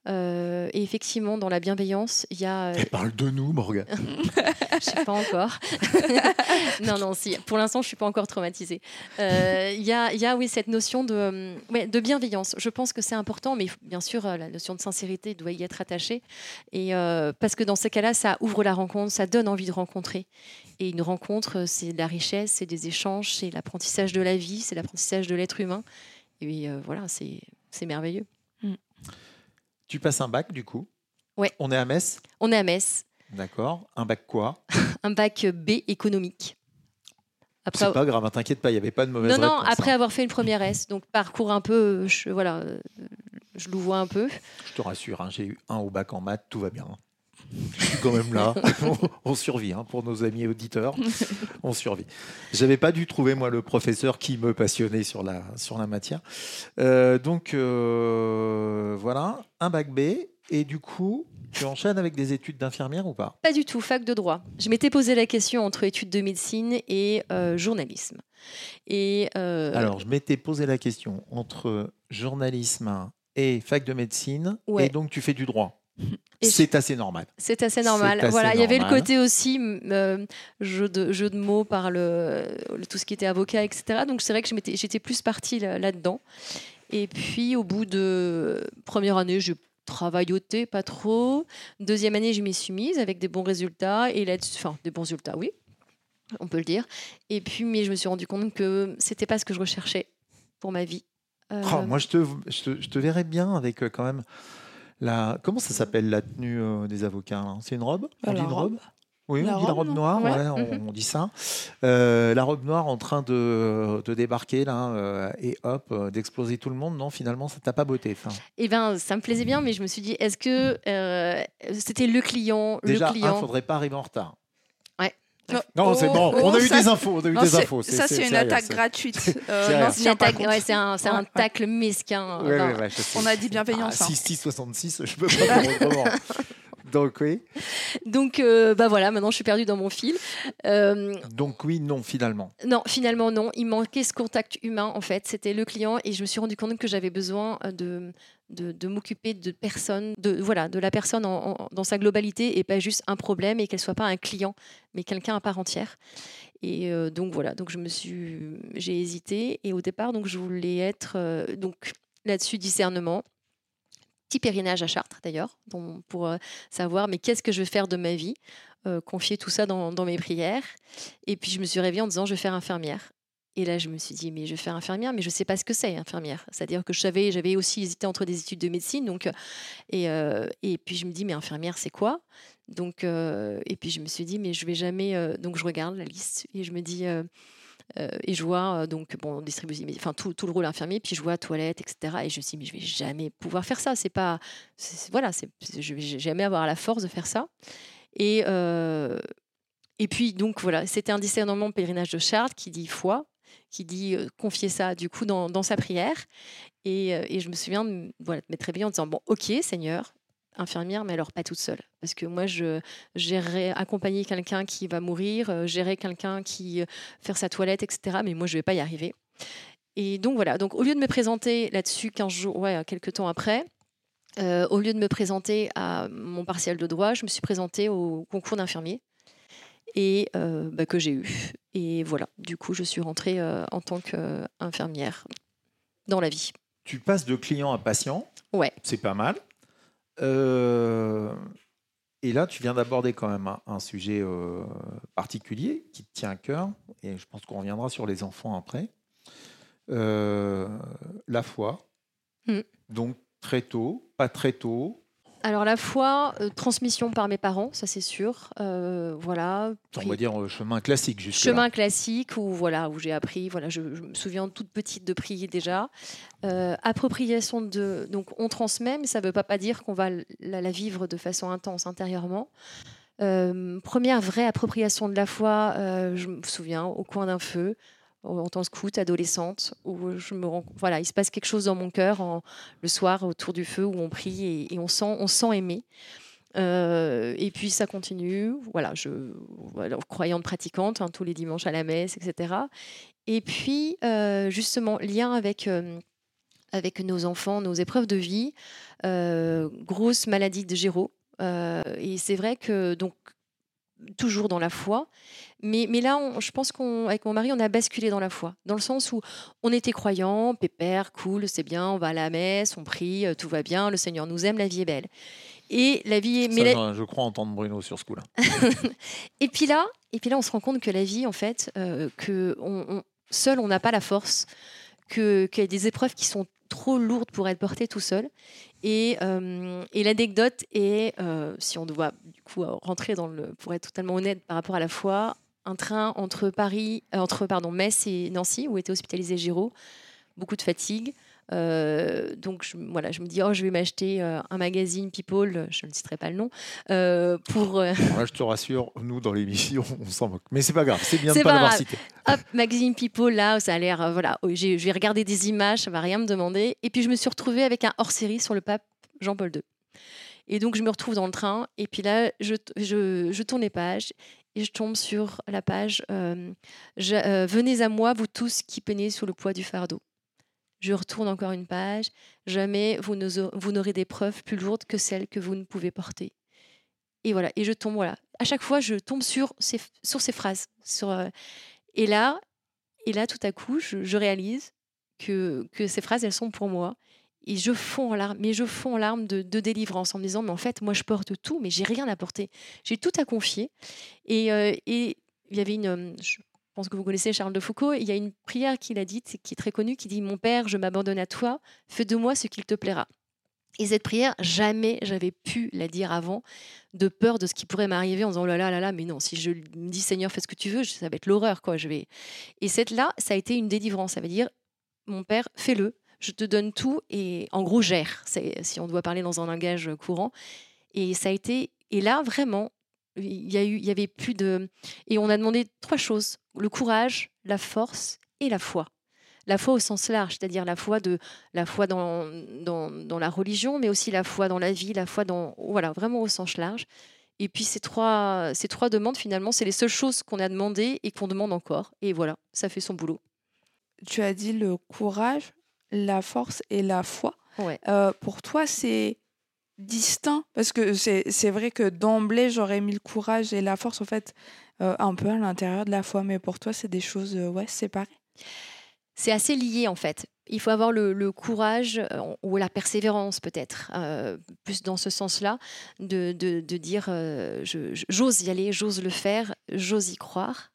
euh, et effectivement, dans la bienveillance, il y a. euh, Elle parle de nous, Morgan. [LAUGHS] Je sais pas encore. [LAUGHS] non, non, si. Pour l'instant, je suis pas encore traumatisée. Euh, Il y, a, y a, oui, cette notion de, ouais, de bienveillance. Je pense que c'est important, mais bien sûr, la notion de sincérité doit y être attachée. Et parce que dans ces cas-là, ça ouvre la rencontre, ça donne envie de rencontrer. Et une rencontre, c'est de la richesse, c'est des échanges, c'est l'apprentissage de la vie, c'est l'apprentissage de l'être humain. Et voilà, c'est merveilleux. Tu passes un bac, du coup Ouais. On est à Metz On est à Metz, D'accord. Un bac quoi? [LAUGHS] Un bac B économique. Après, C'est pas grave, t'inquiète pas, il n'y avait pas de mauvaise Non, non, réponse, après hein. avoir fait une première S, donc parcours un peu, euh, je, voilà, euh, je louvoie un peu. Je te rassure, hein, j'ai eu un au bac en maths, tout va bien. Quand même là. [LAUGHS] on, on survit hein, pour nos amis auditeurs. [LAUGHS] On survit. J'avais pas dû trouver moi le professeur qui me passionnait sur la, sur la matière. Euh, donc euh, voilà, un bac B. Et du coup, tu enchaînes avec des études d'infirmière ou pas? Pas du tout, fac de droit. Je m'étais posé la question entre études de médecine et euh, journalisme. Et Alors, je m'étais posé la question entre journalisme et fac de médecine. Ouais. Et donc, tu fais du droit. C'est assez normal. c'est assez normal. Assez voilà, il y avait le côté aussi euh, jeu, de, jeu de mots par le, le- tout ce qui était avocat, etc. Donc c'est vrai que j'étais plus partie là- là-dedans. Et puis au bout de première année, je travaillotais pas trop. Deuxième année, je m'y suis mise avec des bons résultats et là, enfin des bons résultats, oui, on peut le dire. Et puis, mais je me suis rendu compte que c'était pas ce que je recherchais pour ma vie. Euh, Oh, moi, je te, je, te, je te verrais bien avec euh, quand même la. Comment ça s'appelle la tenue euh, des avocats là C'est une robe? On dit la une robe? robe Oui, La on dit la robe, robe non noire, Ouais. ouais, on, on dit ça. Euh, la robe noire en train de, de débarquer là euh, et hop, euh, d'exploser tout le monde. Non, finalement, ça t'a pas beauté. Enfin, Eh ben, ça me plaisait bien, mais je me suis dit, est-ce que c'était le client, déjà, le il client? faudrait pas arriver en retard. Non, c'est bon. Oh, on a eu ça, des infos. On a eu Non, des c'est- infos. Ça, c'est une sérieux, attaque gratuite. [LAUGHS] c'est Euh, ouais, un, ouais. tacle mesquin. Ouais, Non. On a dit bienveillance. Ah, hein. 6-6-66, je peux pas. [LAUGHS] Donc oui. Donc, euh, bah voilà, maintenant je suis perdue dans mon fil. Euh, Donc oui, non, finalement. non, finalement, non. Il manquait ce contact humain, en fait. C'était le client et je me suis rendu compte que j'avais besoin euh, de, de, de m'occuper de personnes, de, voilà, de la personne en- en- dans sa globalité et pas juste un problème et qu'elle soit pas un client, mais quelqu'un à part entière. Et euh, donc voilà, donc je me suis, j'ai hésité et au départ, donc je voulais être euh, donc là-dessus discernement. Petit pèlerinage à Chartres d'ailleurs, pour savoir mais qu'est-ce que je vais faire de ma vie, euh, confier tout ça dans, mes prières. Et puis je me suis réveillée en disant je vais faire infirmière. Et là je me suis dit mais je vais faire infirmière, mais je sais pas ce que c'est infirmière. C'est-à-dire que j'avais aussi hésité entre des études de médecine, donc euh, et euh, et puis je me dis mais infirmière c'est quoi? Donc et puis je me suis dit mais je vais jamais. donc je regarde la liste et je me dis euh, et je vois euh, donc bon distribution, enfin tout, tout le rôle infirmier, puis je vois toilette, etc. Et je me suis dit mais je vais jamais pouvoir faire ça. C'est pas, voilà, c'est, je vais jamais avoir la force de faire ça. Et euh, et puis donc voilà, c'était un discernement pèlerinage de Charles qui dit foi, qui dit euh, confier ça du coup dans, dans sa prière. Et, et je me souviens de, voilà, de m'être réveillée en disant bon ok Seigneur, infirmière, mais alors pas toute seule. Parce que moi, je gérerais accompagner quelqu'un qui va mourir, euh, gérer quelqu'un qui euh, faire sa toilette, etc. Mais moi, je vais pas y arriver. Et donc voilà. Donc au lieu de me présenter là-dessus 15 jours, ouais, quelques temps après, euh, au lieu de me présenter à mon partiel de droit, je me suis présentée au concours d'infirmier et euh, bah, que j'ai eu. Et voilà. Du coup, je suis rentrée euh, en tant qu'infirmière dans la vie. Tu passes de client à patient. Ouais. C'est pas mal. Euh, Et là, tu viens d'aborder quand même un, un sujet euh, particulier qui te tient à cœur, et je pense qu'on reviendra sur les enfants après. Euh, la foi. Mm. Donc très tôt, pas très tôt. Alors la foi, euh, transmission par mes parents, ça c'est sûr. Euh, voilà. On va dire euh, chemin classique jusque Chemin classique où voilà où j'ai appris. Voilà, je, je me souviens toute petite de prier déjà. Appropriation de donc on transmet, mais ça ne veut pas, pas dire qu'on va la, la vivre de façon intense intérieurement. Première vraie appropriation de la foi, je me souviens au coin d'un feu en tant que scout adolescente où je me voilà il se passe quelque chose dans mon cœur le soir autour du feu où on prie et, on sent on sent aimé Euh, et puis ça continue voilà croyante pratiquante hein, tous les dimanches à la messe etc et puis euh, justement lien avec euh, avec nos enfants nos épreuves de vie grosse maladie de Géraud. Et c'est vrai que donc toujours dans la foi mais, mais là, on- je pense qu'avec mon mari, on a basculé dans la foi, dans le sens où on était croyants, pépère, cool, c'est bien, on va à la messe, on prie, euh, tout va bien, le Seigneur nous aime, la vie est belle. Et la vie est... Ça, mais la- je, crois entendre Bruno sur ce coup-là. [LAUGHS] et puis là, et puis là, on se rend compte que la vie, en fait, euh, que on, on- seul, on n'a pas la force, que qu'il y a des épreuves qui sont trop lourdes pour être portées tout seul. Et, euh, et l'anecdote est, euh, si on doit du coup rentrer dans le, pour être totalement honnête par rapport à la foi, un train entre Paris, euh, entre pardon Metz et Nancy où était hospitalisé Giraud, beaucoup de fatigue. Euh, donc je, voilà, je me dis oh je vais m'acheter euh, un magazine People, je ne citerai pas le nom, pour [LAUGHS] là, je te rassure, nous, dans l'émission, [LAUGHS] on s'en moque. Mais c'est pas grave, c'est bien de pas pas l'avoir cité. Hop, Magazine People, là, ça a l'air, voilà, oh, je vais regarder des images, ça va rien me demander. Et puis je me suis retrouvée avec un hors-série sur le pape Jean-Paul II. Et donc je me retrouve dans le train, et puis là, je, je, je tourne les pages, et je tombe sur la page euh, Je- euh, Venez à moi, vous tous qui peinez sous le poids du fardeau. Je retourne encore une page. Jamais vous n'aurez des preuves plus lourdes que celles que vous ne pouvez porter. Et voilà, et je tombe, voilà. À chaque fois, je tombe sur ces, sur ces phrases. Sur, euh, et là, et là, tout à coup, je, je réalise que, que ces phrases, elles sont pour moi. Et je fonds en larmes, mais je fonds en larmes de, délivrance en me disant, mais en fait, moi, je porte tout, mais j'ai rien à porter. J'ai tout à confier. Et, euh, et il y avait une, euh, je pense que vous connaissez Charles de Foucault, il y a une prière qu'il a dite, qui est très connue, qui dit, mon Père, je m'abandonne à toi, fais de moi ce qu'il te plaira. Et cette prière, jamais j'avais pu la dire avant, de peur de ce qui pourrait m'arriver en disant oh là là là là, mais non, si je me dis Seigneur, fais ce que tu veux, ça va être l'horreur, quoi. Je vais. Et cette là, ça a été une délivrance. Ça veut dire, mon père, fais-le, je te donne tout et en gros gère. Si on doit parler dans un langage courant. Et ça a été. Et là, vraiment, il y avait plus de. Et on a demandé trois choses le courage, la force et la foi. La foi au sens large, c'est-à-dire la foi de la foi dans, dans, dans la religion, mais aussi la foi dans la vie, la foi dans voilà vraiment au sens large. Et puis ces trois ces trois demandes finalement, c'est les seules choses qu'on a demandées et qu'on demande encore. Et voilà, ça fait son boulot. Tu as dit le courage, la force et la foi. Ouais. Euh, pour toi, c'est distinct? Parce que c'est vrai que d'emblée, j'aurais mis le courage et la force, en fait, euh, un peu à l'intérieur de la foi. Mais pour toi, c'est des choses euh, ouais, séparées? C'est assez lié en fait. Il faut avoir le, le courage ou la persévérance peut-être, plus dans ce sens-là, de, de, de dire j'ose y aller, j'ose le faire, j'ose y croire.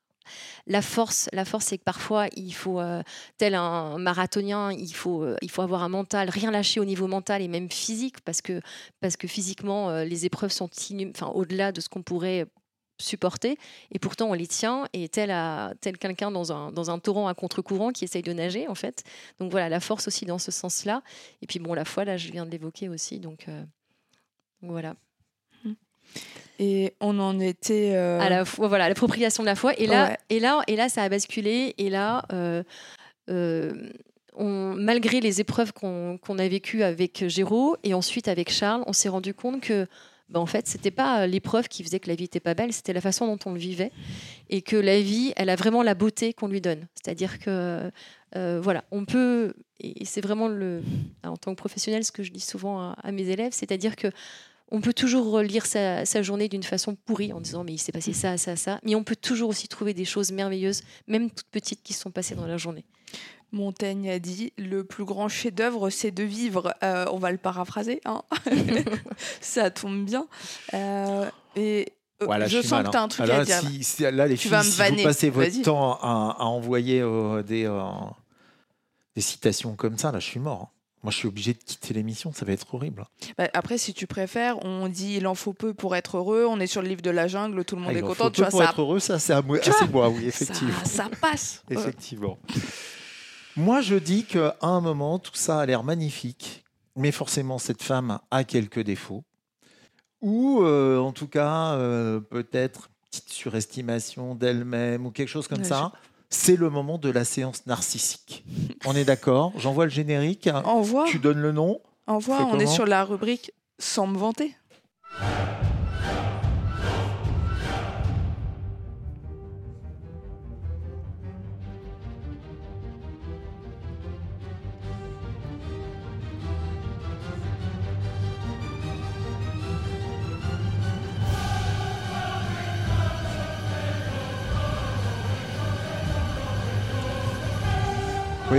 La force, la force, c'est que parfois il faut, euh, tel un marathonien, il faut, euh, il faut avoir un mental, rien lâcher au niveau mental et même physique, parce que, parce que physiquement euh, les épreuves sont au-delà de ce qu'on pourrait supporter, et pourtant on les tient, et tel, tel quelqu'un dans un, dans un torrent à contre-courant qui essaye de nager, en fait. Donc voilà, la force aussi dans ce sens-là. Et puis bon, la foi, là, je viens de l'évoquer aussi, donc voilà. Et on en était. euh, À la fois, voilà, l'appropriation de la foi. Et là, Ouais. et là, et là, ça a basculé. Et là, euh, euh, on, malgré les épreuves qu'on a vécues avec Géraud et ensuite avec Charles, on s'est rendu compte que, ben, en fait, c'était pas l'épreuve qui faisait que la vie était pas belle, c'était la façon dont on le vivait, et que la vie, elle a vraiment la beauté qu'on lui donne. C'est-à-dire que, euh, voilà, on peut, et c'est vraiment le, en tant que professionnel, ce que je dis souvent à, à mes élèves, c'est-à-dire que on peut toujours lire sa, sa journée d'une façon pourrie en disant mais il s'est passé ça, ça, ça. Mais on peut toujours aussi trouver des choses merveilleuses, même toutes petites, qui se sont passées dans la journée. Montaigne a dit le plus grand chef-d'œuvre, c'est de vivre. Euh, on va le paraphraser, hein. [LAUGHS] ça tombe bien. Euh, Et euh, Voilà, je sens mal, que tu as hein. un truc Alors à dire. si- si- là, les Tu filles, vas me si vous vanner. passez votre temps à, à envoyer euh, des, euh, des citations comme ça, là, je suis mort. hein. Moi, je suis obligé de quitter l'émission, ça va être horrible. Bah, après, si tu préfères, on dit il en faut peu pour être heureux. On est sur le livre de la jungle, tout le monde Ah, est il en content. faut Tu peu vois, pour ça, être heureux, ça, c'est à moi, ah, oui, effectivement. ça, ça passe. [LAUGHS] Effectivement. Moi, je dis qu'à un moment, tout ça a l'air magnifique, mais forcément, cette femme a quelques défauts. Ou, euh, en tout cas, euh, peut-être petite surestimation d'elle-même ou quelque chose comme Ouais, ça. C'est le moment de la séance narcissique. On est d'accord? J'envoie le générique. Envoie, Tu donnes le nom. envoie. On est sur la rubrique sans me vanter.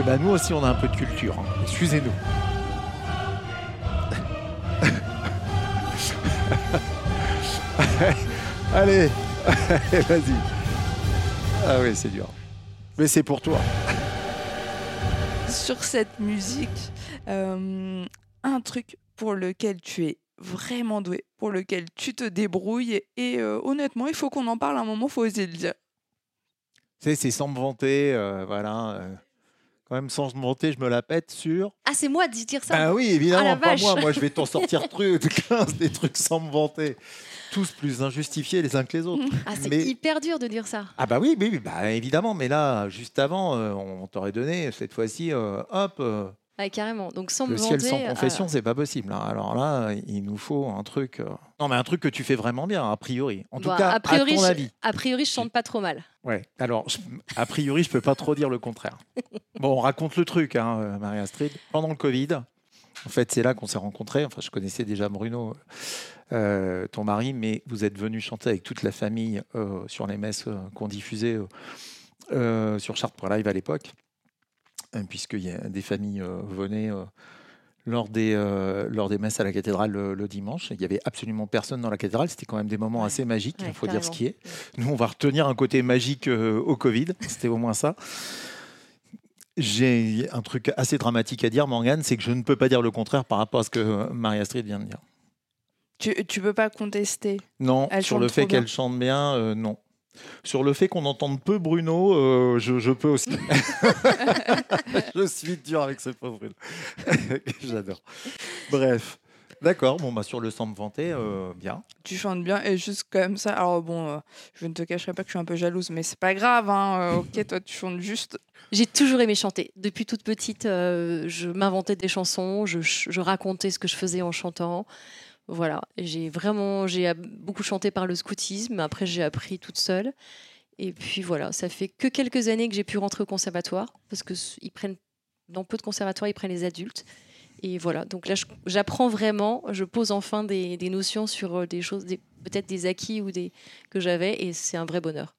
Oui, bah nous aussi, on a un peu de culture. hein. Excusez-nous. [LAUGHS] Allez, vas-y. Ah oui, c'est dur. Mais c'est pour toi. Sur cette musique, euh, un truc pour lequel tu es vraiment doué, pour lequel tu te débrouilles. Et euh, honnêtement, il faut qu'on en parle à un moment, il faut oser le dire. Tu sais, c'est sans me vanter, euh, voilà. Quand même, sans me vanter, je me la pète sur. Ah, c'est moi de dire ça Ah oui, évidemment, Ah, pas vache. moi. Moi, je vais t'en [LAUGHS] sortir truc, [LAUGHS] 15 des trucs sans me vanter. Tous plus injustifiés les uns que les autres. [LAUGHS] Ah, c'est Mais- hyper dur de dire ça. Ah bah oui, oui, oui, bah évidemment. Mais là, juste avant, euh, on t'aurait donné cette fois-ci, euh, hop, euh, Ah, carrément. Donc sans le me ciel vanter. sans euh, confession, c'est pas possible. hein. Alors là, il nous faut un truc. euh, Non, mais un truc que tu fais vraiment bien, a priori. En tout bah, cas, a priori, à ton je- avis. a priori, je chante pas trop mal. Ouais. Alors, je- a priori, je peux pas trop dire le contraire. [LAUGHS] Bon, on raconte le truc, hein, euh, Marie Astrid. Pendant le Covid, en fait, c'est là qu'on s'est rencontrés. Enfin, je connaissais déjà Bruno, euh, ton mari, mais vous êtes venu chanter avec toute la famille euh, sur les messes qu'on diffusait euh, euh, sur Chartres.live à l'époque, puisqu'il y a des familles euh, venaient. euh, lors des, euh, lors des messes à la cathédrale le, le dimanche, il y avait absolument personne dans la cathédrale. C'était quand même des moments Ouais. assez magiques, il Ouais, faut dire ce qui est. Nous, on va retenir un côté magique euh, au Covid. C'était au moins ça. J'ai un truc assez dramatique à dire, Morgane, c'est que je ne peux pas dire le contraire par rapport à ce que euh, Marie-Astrid vient de dire. Tu, tu peux pas contester. Non, Elle sur le fait qu'elle chante bien, euh, non. Sur le fait qu'on entende peu Bruno, euh, je, je peux aussi. [LAUGHS] je suis dur avec ce pauvre Bruno. [LAUGHS] J'adore. Bref. D'accord, bon, bah, sur le sang me vanter, euh, bien. Tu chantes bien et juste comme ça. Alors bon, euh, je ne te cacherai pas que je suis un peu jalouse, mais c'est pas grave. Hein. euh, ok, toi tu chantes juste. J'ai toujours aimé chanter. Depuis toute petite, euh, je m'inventais des chansons, je, je racontais ce que je faisais en chantant. Voilà, j'ai vraiment, j'ai beaucoup chanté par le scoutisme. Après, j'ai appris toute seule. Et puis voilà, ça fait que quelques années que j'ai pu rentrer au conservatoire parce que prennent dans peu de conservatoires, ils prennent les adultes. Et voilà, donc là, j'apprends vraiment, je pose enfin des, des notions sur euh, des choses, peut-être des acquis ou des que j'avais, et c'est un vrai bonheur.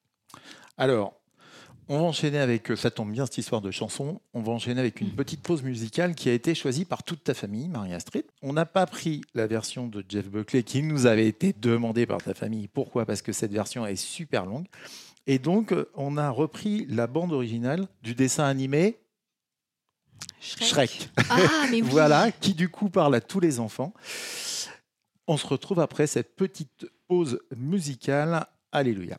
Alors, on va enchaîner avec, euh, ça tombe bien cette histoire de chanson, on va enchaîner avec une petite pause musicale qui a été choisie par toute ta famille, Marie-Astrid. On n'a pas pris la version de Jeff Buckley qui nous avait été demandée par ta famille. Pourquoi? Parce que cette version est super longue. Et donc, euh, on a repris la bande originale du dessin animé Shrek. Ah, mais oui. [LAUGHS] Voilà, qui du coup parle à tous les enfants. On se retrouve après cette petite pause musicale. Alléluia.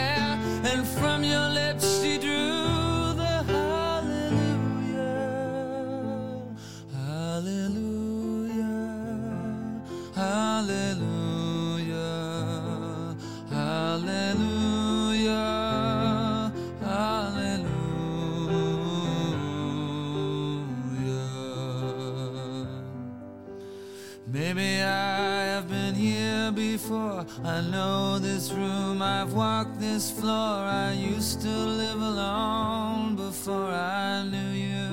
Before. I know this room, I've walked this floor. I used to live alone before I knew you.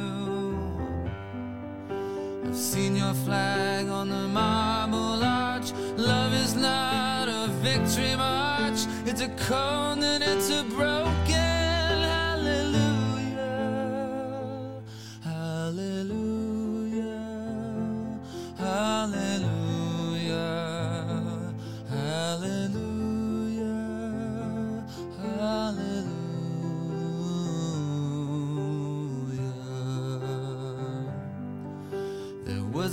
I've seen your flag on the marble arch. Love is not a victory march, it's a cold and it's a broken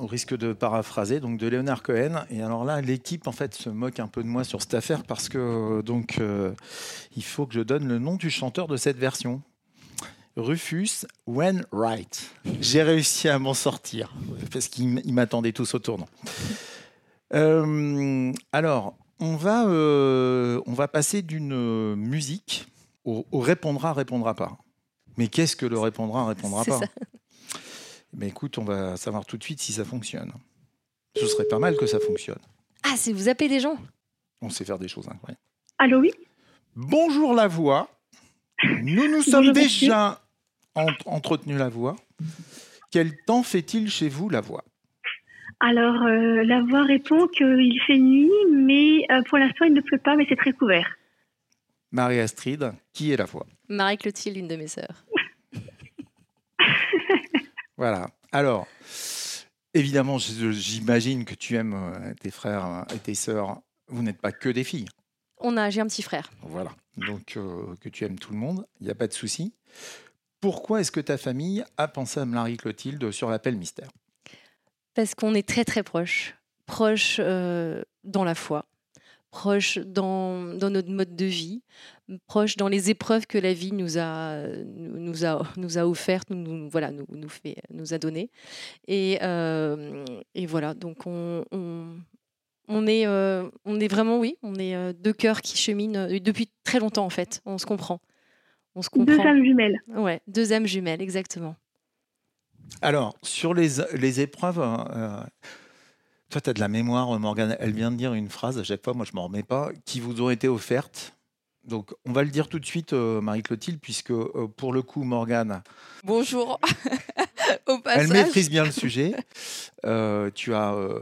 au risque de paraphraser, donc de Leonard Cohen. Et alors là, l'équipe en fait se moque un peu de moi sur cette affaire parce que euh, donc euh, il faut que je donne le nom du chanteur de cette version. Rufus Wainwright. J'ai réussi à m'en sortir parce qu'ils m'attendaient tous au tournant. Euh, alors, on va, euh, on va passer d'une musique au, au répondra, répondra pas. Mais qu'est-ce que le répondra, répondra pas ça. Mais écoute, on va savoir tout de suite si ça fonctionne. Ce serait pas mal que ça fonctionne. Ah, c'est vous appelez des gens? On sait faire des choses incroyables. Allô, oui? Bonjour la voix. Nous nous sommes déjà en- entretenu la voix. Quel temps fait-il chez vous la voix? Alors, euh, la voix répond qu'il fait nuit, mais euh, pour l'instant, il ne pleut pas, mais c'est très couvert. Marie-Astrid, qui est la voix? Marie-Clotilde, une de mes sœurs. Voilà. Alors, évidemment, j'imagine que tu aimes euh, tes frères euh, et tes sœurs. Vous n'êtes pas que des filles. On a, j'ai un petit frère. Voilà. Donc, euh, que tu aimes tout le monde, il n'y a pas de souci. Pourquoi est-ce que ta famille a pensé à Marie-Clotilde sur l'appel mystère? Parce qu'on est très très proches. Proches euh, dans la foi, proches dans, dans notre mode de vie, proches dans les épreuves que la vie nous a, nous, a, nous a offertes, nous, nous- voilà, nous, nous, fait, nous a données. Et, euh, et voilà, donc on, on, on est, euh, on est vraiment, oui, on est euh, deux cœurs qui cheminent euh, depuis très longtemps en fait. On se comprend. On se Deux comprend. âmes jumelles. Ouais, deux âmes jumelles, exactement. Alors, sur les, les épreuves, euh, toi, tu as de la mémoire, Morgane. Elle vient de dire une phrase, à chaque fois, moi, je m'en remets pas, qui vous ont été offertes. Donc, on va le dire tout de suite, euh, Marie-Clotilde, puisque euh, pour le coup, Morgane, Bonjour. [LAUGHS] Au passage. elle maîtrise bien le sujet. Euh, tu as euh,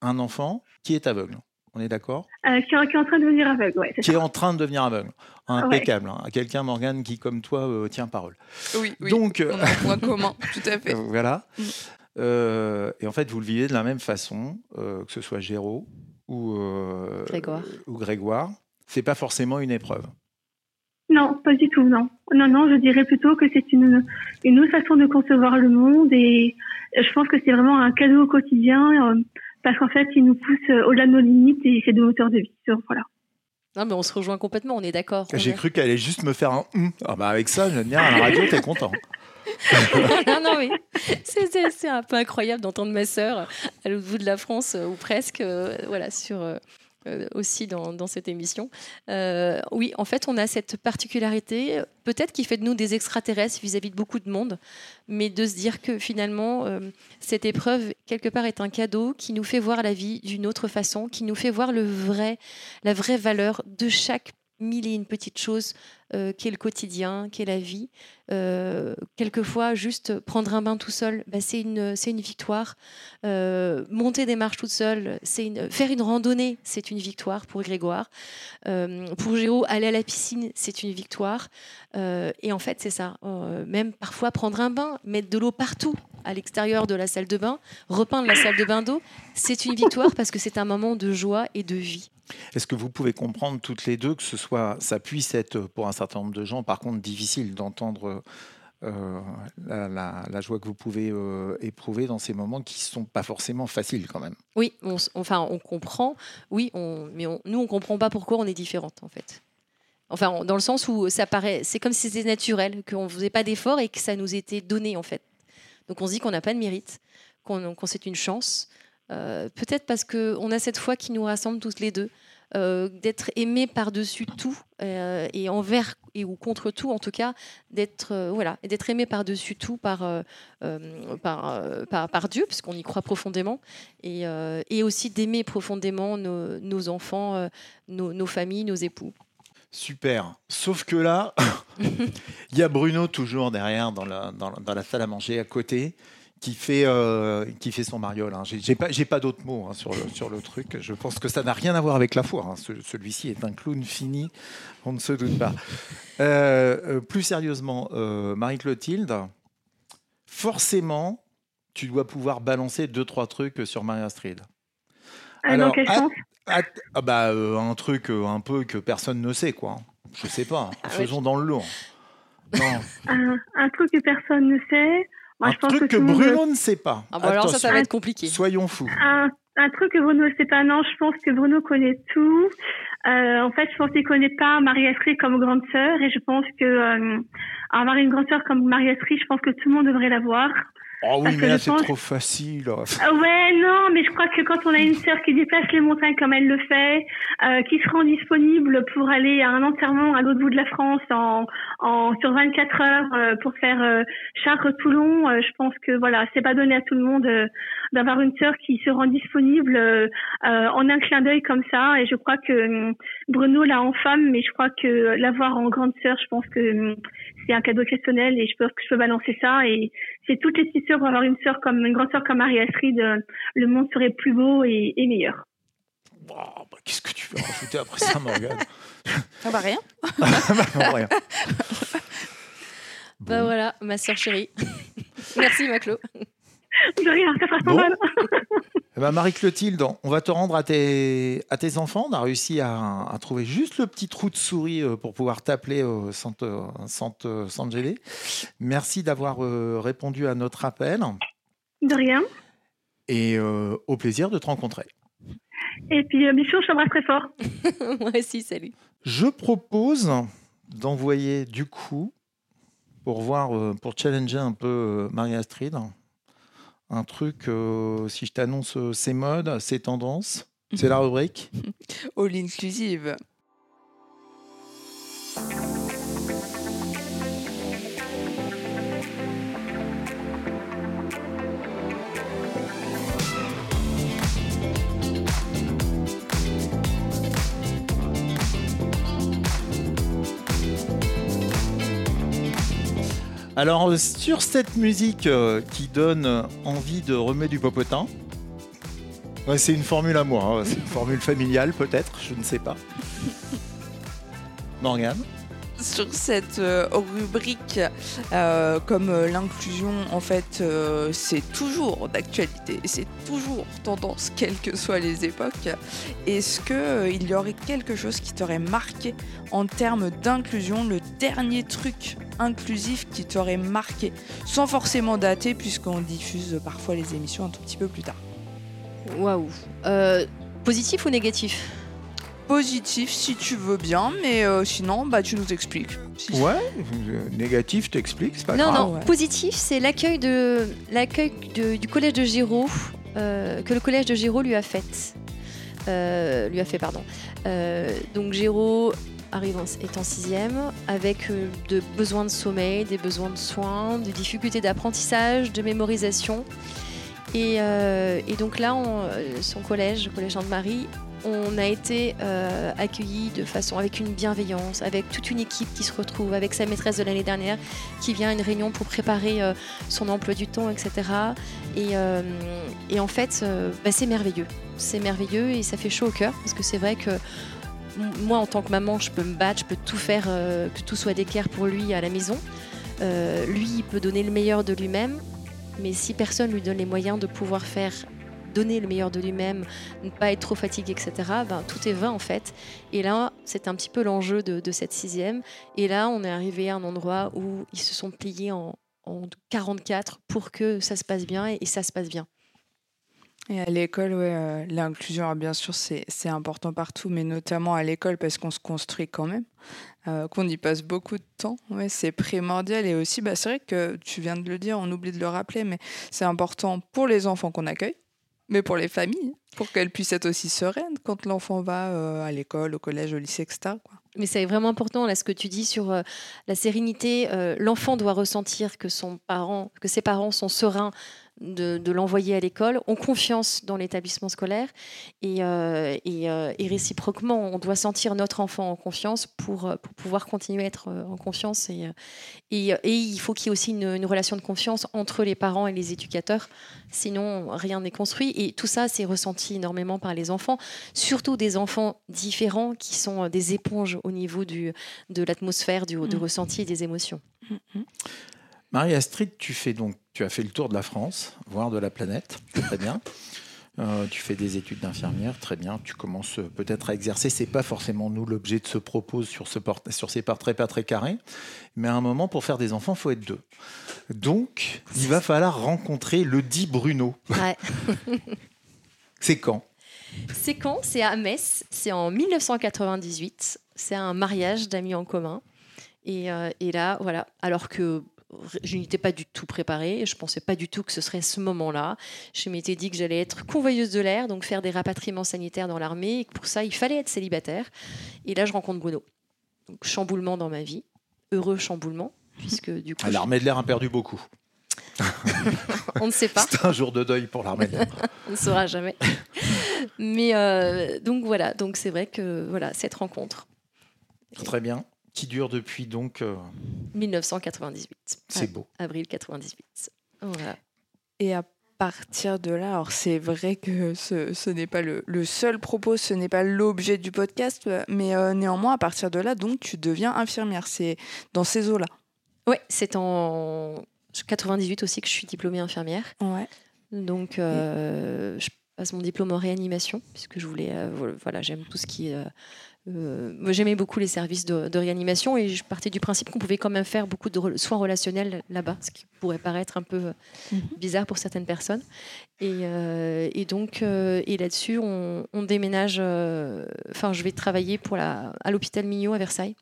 un enfant qui est aveugle. On est d'accord? Euh, qui, est- qui est en train de devenir aveugle, ouais, c'est Qui est en train de devenir aveugle. Impeccable. hein. Quelqu'un, Morgane, qui, comme toi, euh, tient parole. Oui, oui. Donc, euh, on a un point [LAUGHS] commun, tout à fait. voilà. Mm. Euh, et en fait, vous le vivez de la même façon, euh, que ce soit Géraud ou, euh, Grégoire. ou Grégoire. C'est pas forcément une épreuve. Non, pas du tout, non. Non, non, je dirais plutôt que c'est une, une autre façon de concevoir le monde et je pense que c'est vraiment un cadeau au quotidien euh, parce qu'en fait, il nous pousse euh, au-delà de nos limites et c'est de hauteur de vie. Donc, Voilà. Non, mais on se rejoint complètement, on est d'accord. J'ai cru qu'elle allait juste me faire un hum. Ah bah avec ça, je dire, à la radio, t'es content. [LAUGHS] non, non, oui. C'est- un peu incroyable d'entendre ma sœur à l'autre bout de la France, euh, ou presque, euh, voilà, sur. euh, euh, aussi dans, cette émission. Euh, oui, en fait, on a cette particularité, peut-être qui fait de nous des extraterrestres vis-à-vis de beaucoup de monde, mais de se dire que finalement, euh, cette épreuve, quelque part, est un cadeau qui nous fait voir la vie d'une autre façon, qui nous fait voir le vrai, la vraie valeur de chaque mille et une petites choses euh, qu'est le quotidien, qu'est la vie. Euh, quelquefois, juste prendre un bain tout seul, bah, c'est une, une victoire. Euh, monter des marches toute seule, c'est une, faire une randonnée, c'est une victoire pour Grégoire. Pour Géo, aller à la piscine, c'est une victoire. Et en fait, c'est ça. Même parfois prendre un bain, mettre de l'eau partout à l'extérieur de la salle de bain, repeindre la salle de bain d'eau, c'est une victoire parce que c'est un moment de joie et de vie. Est-ce que vous pouvez comprendre toutes les deux que ce soit, ça puisse être pour un certain nombre de gens, par contre, difficile d'entendre euh, la, joie que vous pouvez euh, éprouver dans ces moments qui sont pas forcément faciles quand même? Oui, on, enfin, on comprend, oui, on, mais on- nous, on comprend pas pourquoi on est différente, en fait. Enfin, dans le sens où ça paraît, c'est comme si c'était naturel, qu'on ne faisait pas d'efforts et que ça nous était donné, en fait. Donc on se dit qu'on n'a pas de mérite, qu'on qu'on- c'est une chance. Euh, Peut-être parce qu'on a cette foi qui nous rassemble tous les deux, euh, d'être aimés par-dessus tout euh, et envers et ou contre tout, en tout cas, d'être voilà, d'être aimé par-dessus tout par, par, par, Dieu, parce qu'on y croit profondément, et, et aussi d'aimer profondément nos, enfants, nos, familles, nos époux. Super. Sauf que là, [LAUGHS] il y a Bruno toujours derrière dans, la- dans la salle à manger à côté qui fait, euh, qui fait son mariole. hein. J'ai pas, pas d'autres mots hein, sur, le, sur le truc. Je pense que ça n'a rien à voir avec la foi. hein. Ce- Celui-ci est un clown fini, on ne se doute pas. Euh, euh, plus sérieusement, euh, Marie-Clotilde, forcément, tu dois pouvoir balancer deux, trois trucs sur Marie-Astrid. Euh, dans Alors, quel ah- sens? Ah, ah bah, un truc un peu que personne ne sait, quoi. Je sais pas. Ah ouais. Faisons dans le lourd. Non. [LAUGHS] un, un truc que personne ne sait. Moi, un je pense truc que, Bruno ne sait pas. Ah bon, alors ça, ça va être compliqué. Soyons fous. Un, un truc que Bruno ne sait pas, non, je pense que Bruno connaît tout. Euh, en fait, je pense qu'il connaît pas Marie-Astrid comme grande sœur et je pense que euh, avoir une grande sœur comme Marie-Astrid, je pense que tout le monde devrait l'avoir. Oh oui, mais là, c'est pense- trop facile. Ah Ouais, non, mais je crois que quand on a une sœur qui déplace les montagnes comme elle le fait, euh, qui se rend disponible pour aller à un enterrement à l'autre bout de la France en, en sur 24 heures euh, pour faire euh, Chartres-Toulon, euh, je pense que voilà, c'est pas donné à tout le monde euh, d'avoir une sœur qui se rend disponible euh, euh, en un clin d'œil comme ça. Et je crois que hum, Bruno l'a en femme, mais je crois que l'avoir en grande sœur, je pense que hum, c'est un cadeau exceptionnel et je pense que je peux balancer ça et c'est toutes les petites sœurs pour avoir une sœur comme une grande sœur comme Marie-Astrid, euh, le monde serait plus beau et, et meilleur. Oh, bah, Qu'est-ce que tu veux rajouter après ça, Morgane? Ah bah rien. [LAUGHS] Bah, rien. Bah voilà, ma sœur chérie. [LAUGHS] Merci Maclo. De rien, ça fera Bon. mal. Eh ben, Marie-Clotilde, on va te rendre à tes, à tes enfants. On a réussi à, à trouver juste le petit trou de souris euh, pour pouvoir t'appeler sans, te, sans, te- sans te gêner. Merci d'avoir euh, répondu à notre appel De rien. et euh, au plaisir de te rencontrer. Et puis, euh, Bichon, je t'embrasse très fort. [LAUGHS] Moi aussi, salut. Je propose d'envoyer du coup, pour voir, pour challenger un peu euh, Marie-Astrid, un truc, euh, si je t'annonce euh, ces modes, ces tendances, c'est [LAUGHS] la rubrique? All inclusive. Alors, euh, sur cette musique euh, qui donne envie de remettre du popotin, Ouais, c'est une formule à moi, hein. c'est une formule familiale peut-être, je ne sais pas. Morgane sur cette euh, rubrique, euh, comme euh, l'inclusion, en fait, c'est toujours d'actualité, c'est toujours tendance, quelles que soient les époques. Est-ce qu'il y aurait quelque chose qui t'aurait marqué en termes d'inclusion, le dernier truc inclusif qui t'aurait marqué, sans forcément dater, puisqu'on diffuse parfois les émissions un tout petit peu plus tard Waouh. Positif ou négatif? Positif si tu veux bien, mais euh, sinon, bah, tu nous expliques. Si- Ouais, euh, négatif, t'expliques, c'est pas Non, grave. non. ouais. Positif, c'est l'accueil de l'accueil du collège de Giraud euh, que le collège de Giraud lui a fait. Euh, lui a fait, pardon. Euh, donc Giraud arrive en, est en sixième avec de besoins de sommeil, des besoins de soins, des difficultés d'apprentissage, de mémorisation. Et, euh, et donc là, on- son collège, le collège Jean-de-Marie, on a été euh, accueillis de façon avec une bienveillance, avec toute une équipe qui se retrouve, avec sa maîtresse de l'année dernière qui vient à une réunion pour préparer euh, son emploi du temps, etc. Et, euh, et en fait, bah, c'est merveilleux. C'est merveilleux et ça fait chaud au cœur parce que c'est vrai que moi, en tant que maman, je peux me battre, je peux tout faire, que tout soit d'équerre pour lui à la maison. Lui, il peut donner le meilleur de lui-même, mais si personne lui donne les moyens de pouvoir faire donner le meilleur de lui-même, ne pas être trop fatigué, etc., ben, tout est vain en fait. Et là, c'est un petit peu l'enjeu de, cette sixième. Et là, on est arrivé à un endroit où ils se sont pliés en, en 44 pour que ça se passe bien et, ça se passe bien. Et à l'école, ouais, euh, l'inclusion, bien sûr, c'est important partout, mais notamment à l'école parce qu'on se construit quand même, euh, qu'on y passe beaucoup de temps. C'est primordial. Et aussi, bah, c'est vrai que tu viens de le dire, on oublie de le rappeler, mais c'est important pour les enfants qu'on accueille, mais pour les familles, pour qu'elles puissent être aussi sereines quand l'enfant va euh, à l'école, au collège, au lycée, etc. quoi. Mais c'est vraiment important là ce que tu dis sur euh, la sérénité. Euh, L'enfant doit ressentir que son parent, que ses parents sont sereins de, de l'envoyer à l'école, ont confiance dans l'établissement scolaire et, euh, et, euh, et réciproquement, on doit sentir notre enfant en confiance pour, euh, pour pouvoir continuer à être en confiance et, et, il faut qu'il y ait aussi une, une relation de confiance entre les parents et les éducateurs, sinon rien n'est construit et tout ça c'est ressenti énormément par les enfants surtout des enfants différents qui sont des éponges au niveau du, de l'atmosphère, du, de Mm. ressenti et des émotions. Marie-Astrid, tu, fais donc, tu as fait le tour de la France, voire de la planète. Très bien. Euh, tu fais des études d'infirmière, très bien. Tu commences euh, peut-être à exercer. C'est pas forcément nous l'objet de ce propos sur, ce port- sur ces portraits pas très carrés, mais à un moment, pour faire des enfants, il faut être deux. Donc, il va falloir rencontrer le dit Bruno. Ouais. [LAUGHS] C'est quand? C'est quand? C'est à Metz, c'est en 1998. C'est un mariage d'amis en commun. Et, euh, et là, voilà, alors que je n'étais pas du tout préparée, je pensais pas du tout que ce serait ce moment-là. Je m'étais dit que j'allais être convoyeuse de l'air, donc faire des rapatriements sanitaires dans l'armée, et que pour ça, il fallait être célibataire. Et là, je rencontre Bruno. Donc, chamboulement dans ma vie, heureux chamboulement, puisque du coup, Ah, L'armée de l'air a perdu beaucoup. on ne sait pas. [LAUGHS] C'est un jour de deuil pour l'armée de l'air. [LAUGHS] on ne saura jamais. Mais euh, donc voilà, donc c'est vrai que voilà cette rencontre, Très bien. Qui dure depuis donc. euh, 1998, c'est beau. avril 98. Voilà. Et à partir de là, alors c'est vrai que ce, ce n'est pas le, le seul propos, ce n'est pas l'objet du podcast, euh, mais euh, néanmoins, à partir de là, donc tu deviens infirmière. C'est dans ces eaux-là. Ouais, c'est en 98 aussi que je suis diplômée infirmière. Ouais. Donc euh, je passe mon diplôme en réanimation puisque je voulais, euh, voilà, j'aime tout ce qui euh, J'aimais beaucoup les services de, de réanimation et je partais du principe qu'on pouvait quand même faire beaucoup de soins relationnels là-bas, ce qui pourrait paraître un peu euh, Mhm. bizarre pour certaines personnes. Et, euh, et donc, euh, et là-dessus, on, on déménage. Enfin, je vais travailler pour la, à l'hôpital Mignot à Versailles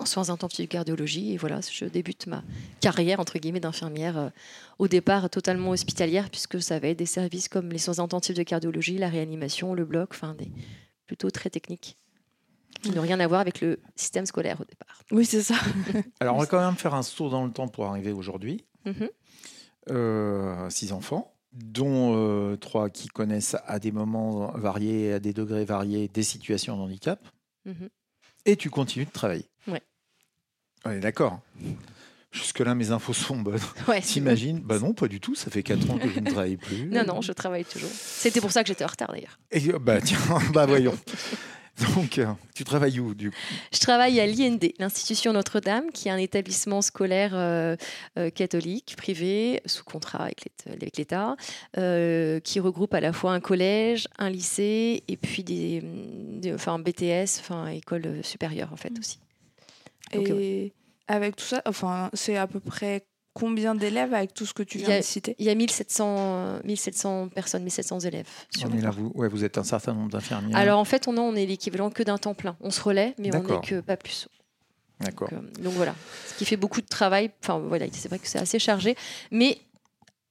en soins intensifs de cardiologie. Et voilà, je débute ma carrière entre guillemets d'infirmière euh, au départ totalement hospitalière puisque ça va être des services comme les soins intensifs de cardiologie, la réanimation, le bloc, enfin des plutôt très techniques qui n'ont rien à voir avec le système scolaire au départ. Oui, c'est ça. [LAUGHS] Alors, on va quand même faire un saut dans le temps pour arriver aujourd'hui. Mhm. Euh, six enfants, dont euh, trois qui connaissent à des moments variés, à des degrés variés, des situations de handicap. Mhm. Et tu continues de travailler. Ouais. On est d'accord. Jusque-là, mes infos sont bonnes. [LAUGHS] Ouais. T'imagines? Bah non, pas du tout. Ça fait 4 ans que je ne travaille plus. Non, non, je travaille toujours. C'était pour ça que j'étais en retard d'ailleurs. Et, euh, bah tiens, [LAUGHS] bah voyons. Donc, euh, tu travailles où du coup? Je travaille à l'IND, l'Institution Notre-Dame, qui est un établissement scolaire euh, euh, catholique, privé, sous contrat avec l'État- euh, qui regroupe à la fois un collège, un lycée, et puis des, des- enfin, BTS, enfin, école supérieure en fait aussi. Donc, Et avec tout ça, enfin, c'est à peu près combien d'élèves avec tout ce que tu viens a- de citer? Il y a 1700, 1700 personnes, 1700 élèves. sur On le est là, cours. vous, ouais, vous êtes un certain nombre d'infirmières. Alors en fait, on, a- on est l'équivalent que d'un temps plein. On se relaie, mais on n'est que pas plus. D'accord. Donc, euh, donc voilà, ce qui fait beaucoup de travail. Enfin voilà, c'est vrai que c'est assez chargé, mais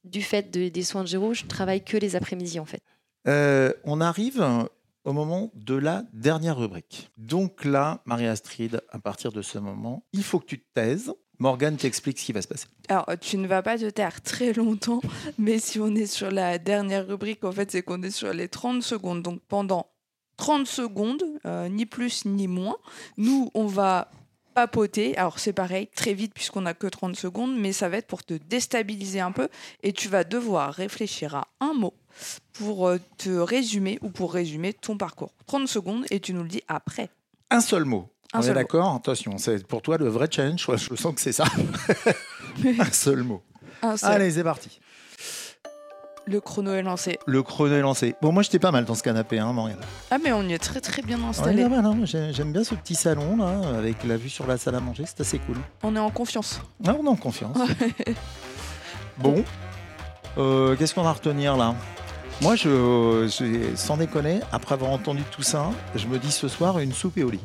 du fait de- des soins de Géraud, je travaille que les après-midi en fait. Euh, on arrive au moment de la dernière rubrique. Donc là, Marie-Astrid, à partir de ce moment, il faut que tu te taises. Morgane t'explique ce qui va se passer. Alors, tu ne vas pas te taire très longtemps, [LAUGHS] mais si on est sur la dernière rubrique, en fait, c'est qu'on est sur les 30 secondes. Donc, pendant 30 secondes, euh, ni plus ni moins, nous, on va papoter. Alors, c'est pareil, très vite, puisqu'on n'a que 30 secondes, mais ça va être pour te déstabiliser un peu et tu vas devoir réfléchir à un mot pour euh, te résumer ou pour résumer ton parcours. 30 secondes et tu nous le dis après. Un seul mot. Un on est seul d'accord Attention, c'est pour toi le vrai challenge. Je sens que c'est ça. [LAUGHS] un seul mot. Un seul. Allez, c'est parti. Le chrono est lancé. Le chrono est lancé. Bon, moi, j'étais pas mal dans ce canapé, hein, Morgane. Ah, mais on y est très très bien installé. hein. J'ai- J'aime bien ce petit salon, là, avec la vue sur la salle à manger. C'est assez cool. On est en confiance. Ah, on est en confiance. [LAUGHS] bon, Euh, qu'est-ce qu'on va retenir là? Moi, je, je- sans déconner, après avoir entendu tout ça, je me dis ce soir une soupe et au lit.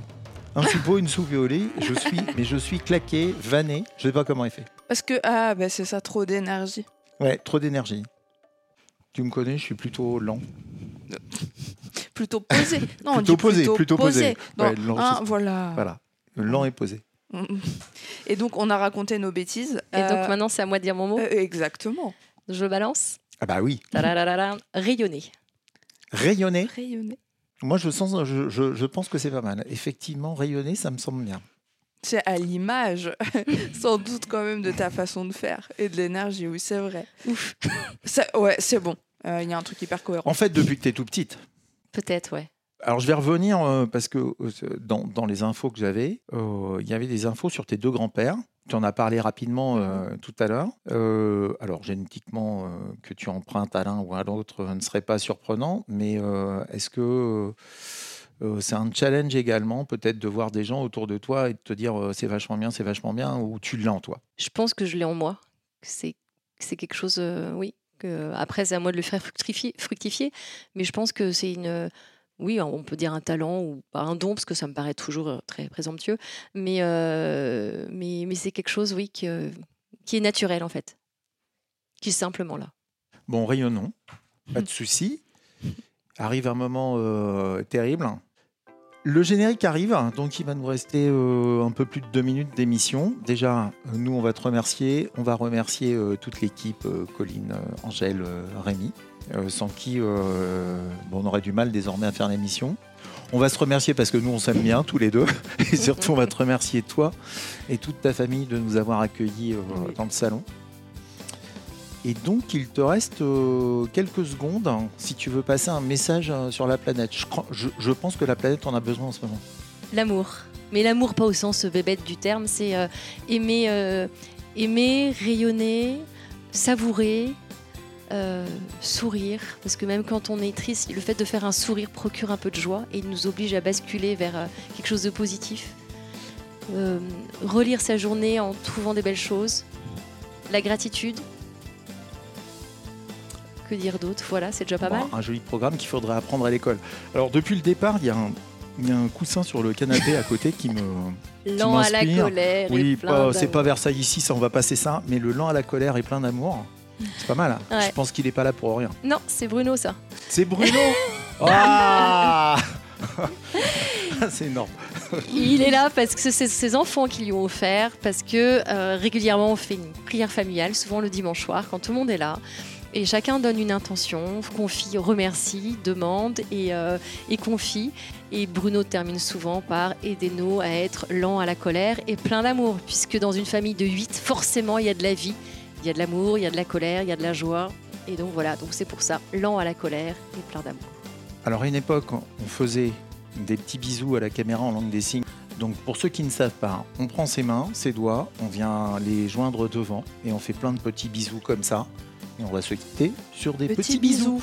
Un soupeau, une soupe et au lit. Je suis, mais je suis claqué, vanné. Je sais pas comment il fait. Parce que, ah, bah c'est ça, trop d'énergie. Ouais, trop d'énergie. Tu me connais, je suis plutôt lent. [LAUGHS] Plutôt posé. Non, on Plutôt dit posé, plutôt posé. Non, Ouais, lent, hein, voilà. Voilà, lent et posé. [LAUGHS] Et donc, on a raconté nos bêtises. Et donc Euh, maintenant, c'est à moi de dire mon mot. euh, exactement. Je balance. Ah bah oui. Rayonner. rayonner. Rayonner. Moi, je sens, je, je- je pense que c'est pas mal. Effectivement, rayonner, ça me semble bien. C'est à l'image, [LAUGHS] sans doute quand même, de ta façon de faire et de l'énergie. Oui, c'est vrai. Ouf. Ça- ouais, c'est bon. Euh, Il y a un truc hyper cohérent. En fait, depuis que tu es tout petite. Peut-être, ouais. Alors, je vais revenir euh, parce que euh, dans, dans les infos que j'avais, euh, il y avait des infos sur tes deux grands-pères. Tu en as parlé rapidement euh, tout à l'heure. Euh, alors, génétiquement, euh, que tu empruntes à l'un ou à l'autre ne serait pas surprenant, mais est-ce que c'est un challenge également, peut-être, de voir des gens autour de toi et de te dire c'est vachement bien, c'est vachement bien, ou tu l'as en toi? Je pense que je l'ai en moi. C'est c'est quelque chose, oui. Que, après, c'est à moi de le faire fructifier, fructifier. Mais je pense que c'est une. Oui, on peut dire un talent ou pas un don, parce que ça me paraît toujours euh, très présomptueux. Mais, euh, mais, mais c'est quelque chose, oui, qui, euh, qui est naturel, en fait. Qui est simplement là. Bon, rayonnons, pas de [LAUGHS] souci. Arrive un moment euh, terrible. Le générique arrive, donc il va nous rester euh, un peu plus de deux minutes d'émission. Déjà, nous, on va te remercier. On va remercier euh, toute l'équipe, euh, Colline, Angèle, Rémi, sans qui euh, on aurait du mal désormais à faire l'émission. On va se remercier parce que nous, on s'aime bien tous les deux. [LAUGHS] Et surtout, on va te remercier toi et toute ta famille de nous avoir accueillis euh, dans le salon. Et donc, il te reste euh, quelques secondes hein, si tu veux passer un message euh, sur la planète. Je, pense que la planète en a besoin en ce moment. L'amour. Mais l'amour, pas au sens bébête du terme, c'est euh, aimer, euh, aimer, rayonner, savourer, euh, sourire. Parce que même quand on est triste, le fait de faire un sourire procure un peu de joie et il nous oblige à basculer vers euh, quelque chose de positif. Euh, relire sa journée en trouvant des belles choses. La gratitude. Que dire d'autre? Voilà, c'est déjà pas mal. Un joli programme qu'il faudrait apprendre à l'école. Alors, depuis le départ, il y, a un- il y a un coussin sur le canapé à côté qui me. [LAUGHS] Lent à la colère. Oui, c'est pas Versailles ici, ça on va passer ça, mais le lent à la colère et plein d'amour, c'est pas mal. hein. Ouais. Je pense qu'il est pas là pour rien. Non, c'est Bruno ça. C'est Bruno [LAUGHS] Ah C'est énorme. Il est là parce que c'est ses enfants qui lui ont offert, parce que euh, régulièrement on fait une prière familiale, souvent le dimanche soir, quand tout le monde est là. Et chacun donne une intention, confie, remercie, demande et, euh, et confie. Et Bruno termine souvent par aidez-nous à être lent à la colère et plein d'amour, puisque dans une famille de 8, forcément, il y a de la vie, il y a de l'amour, il y a de la colère, il y a de la joie. Et donc voilà, donc c'est pour ça, lent à la colère et plein d'amour. Alors à une époque, on faisait des petits bisous à la caméra en langue des signes. Donc pour ceux qui ne savent pas, on prend ses mains, ses doigts, on vient les joindre devant et on fait plein de petits bisous comme ça. Et on va se quitter sur des petits, bisous.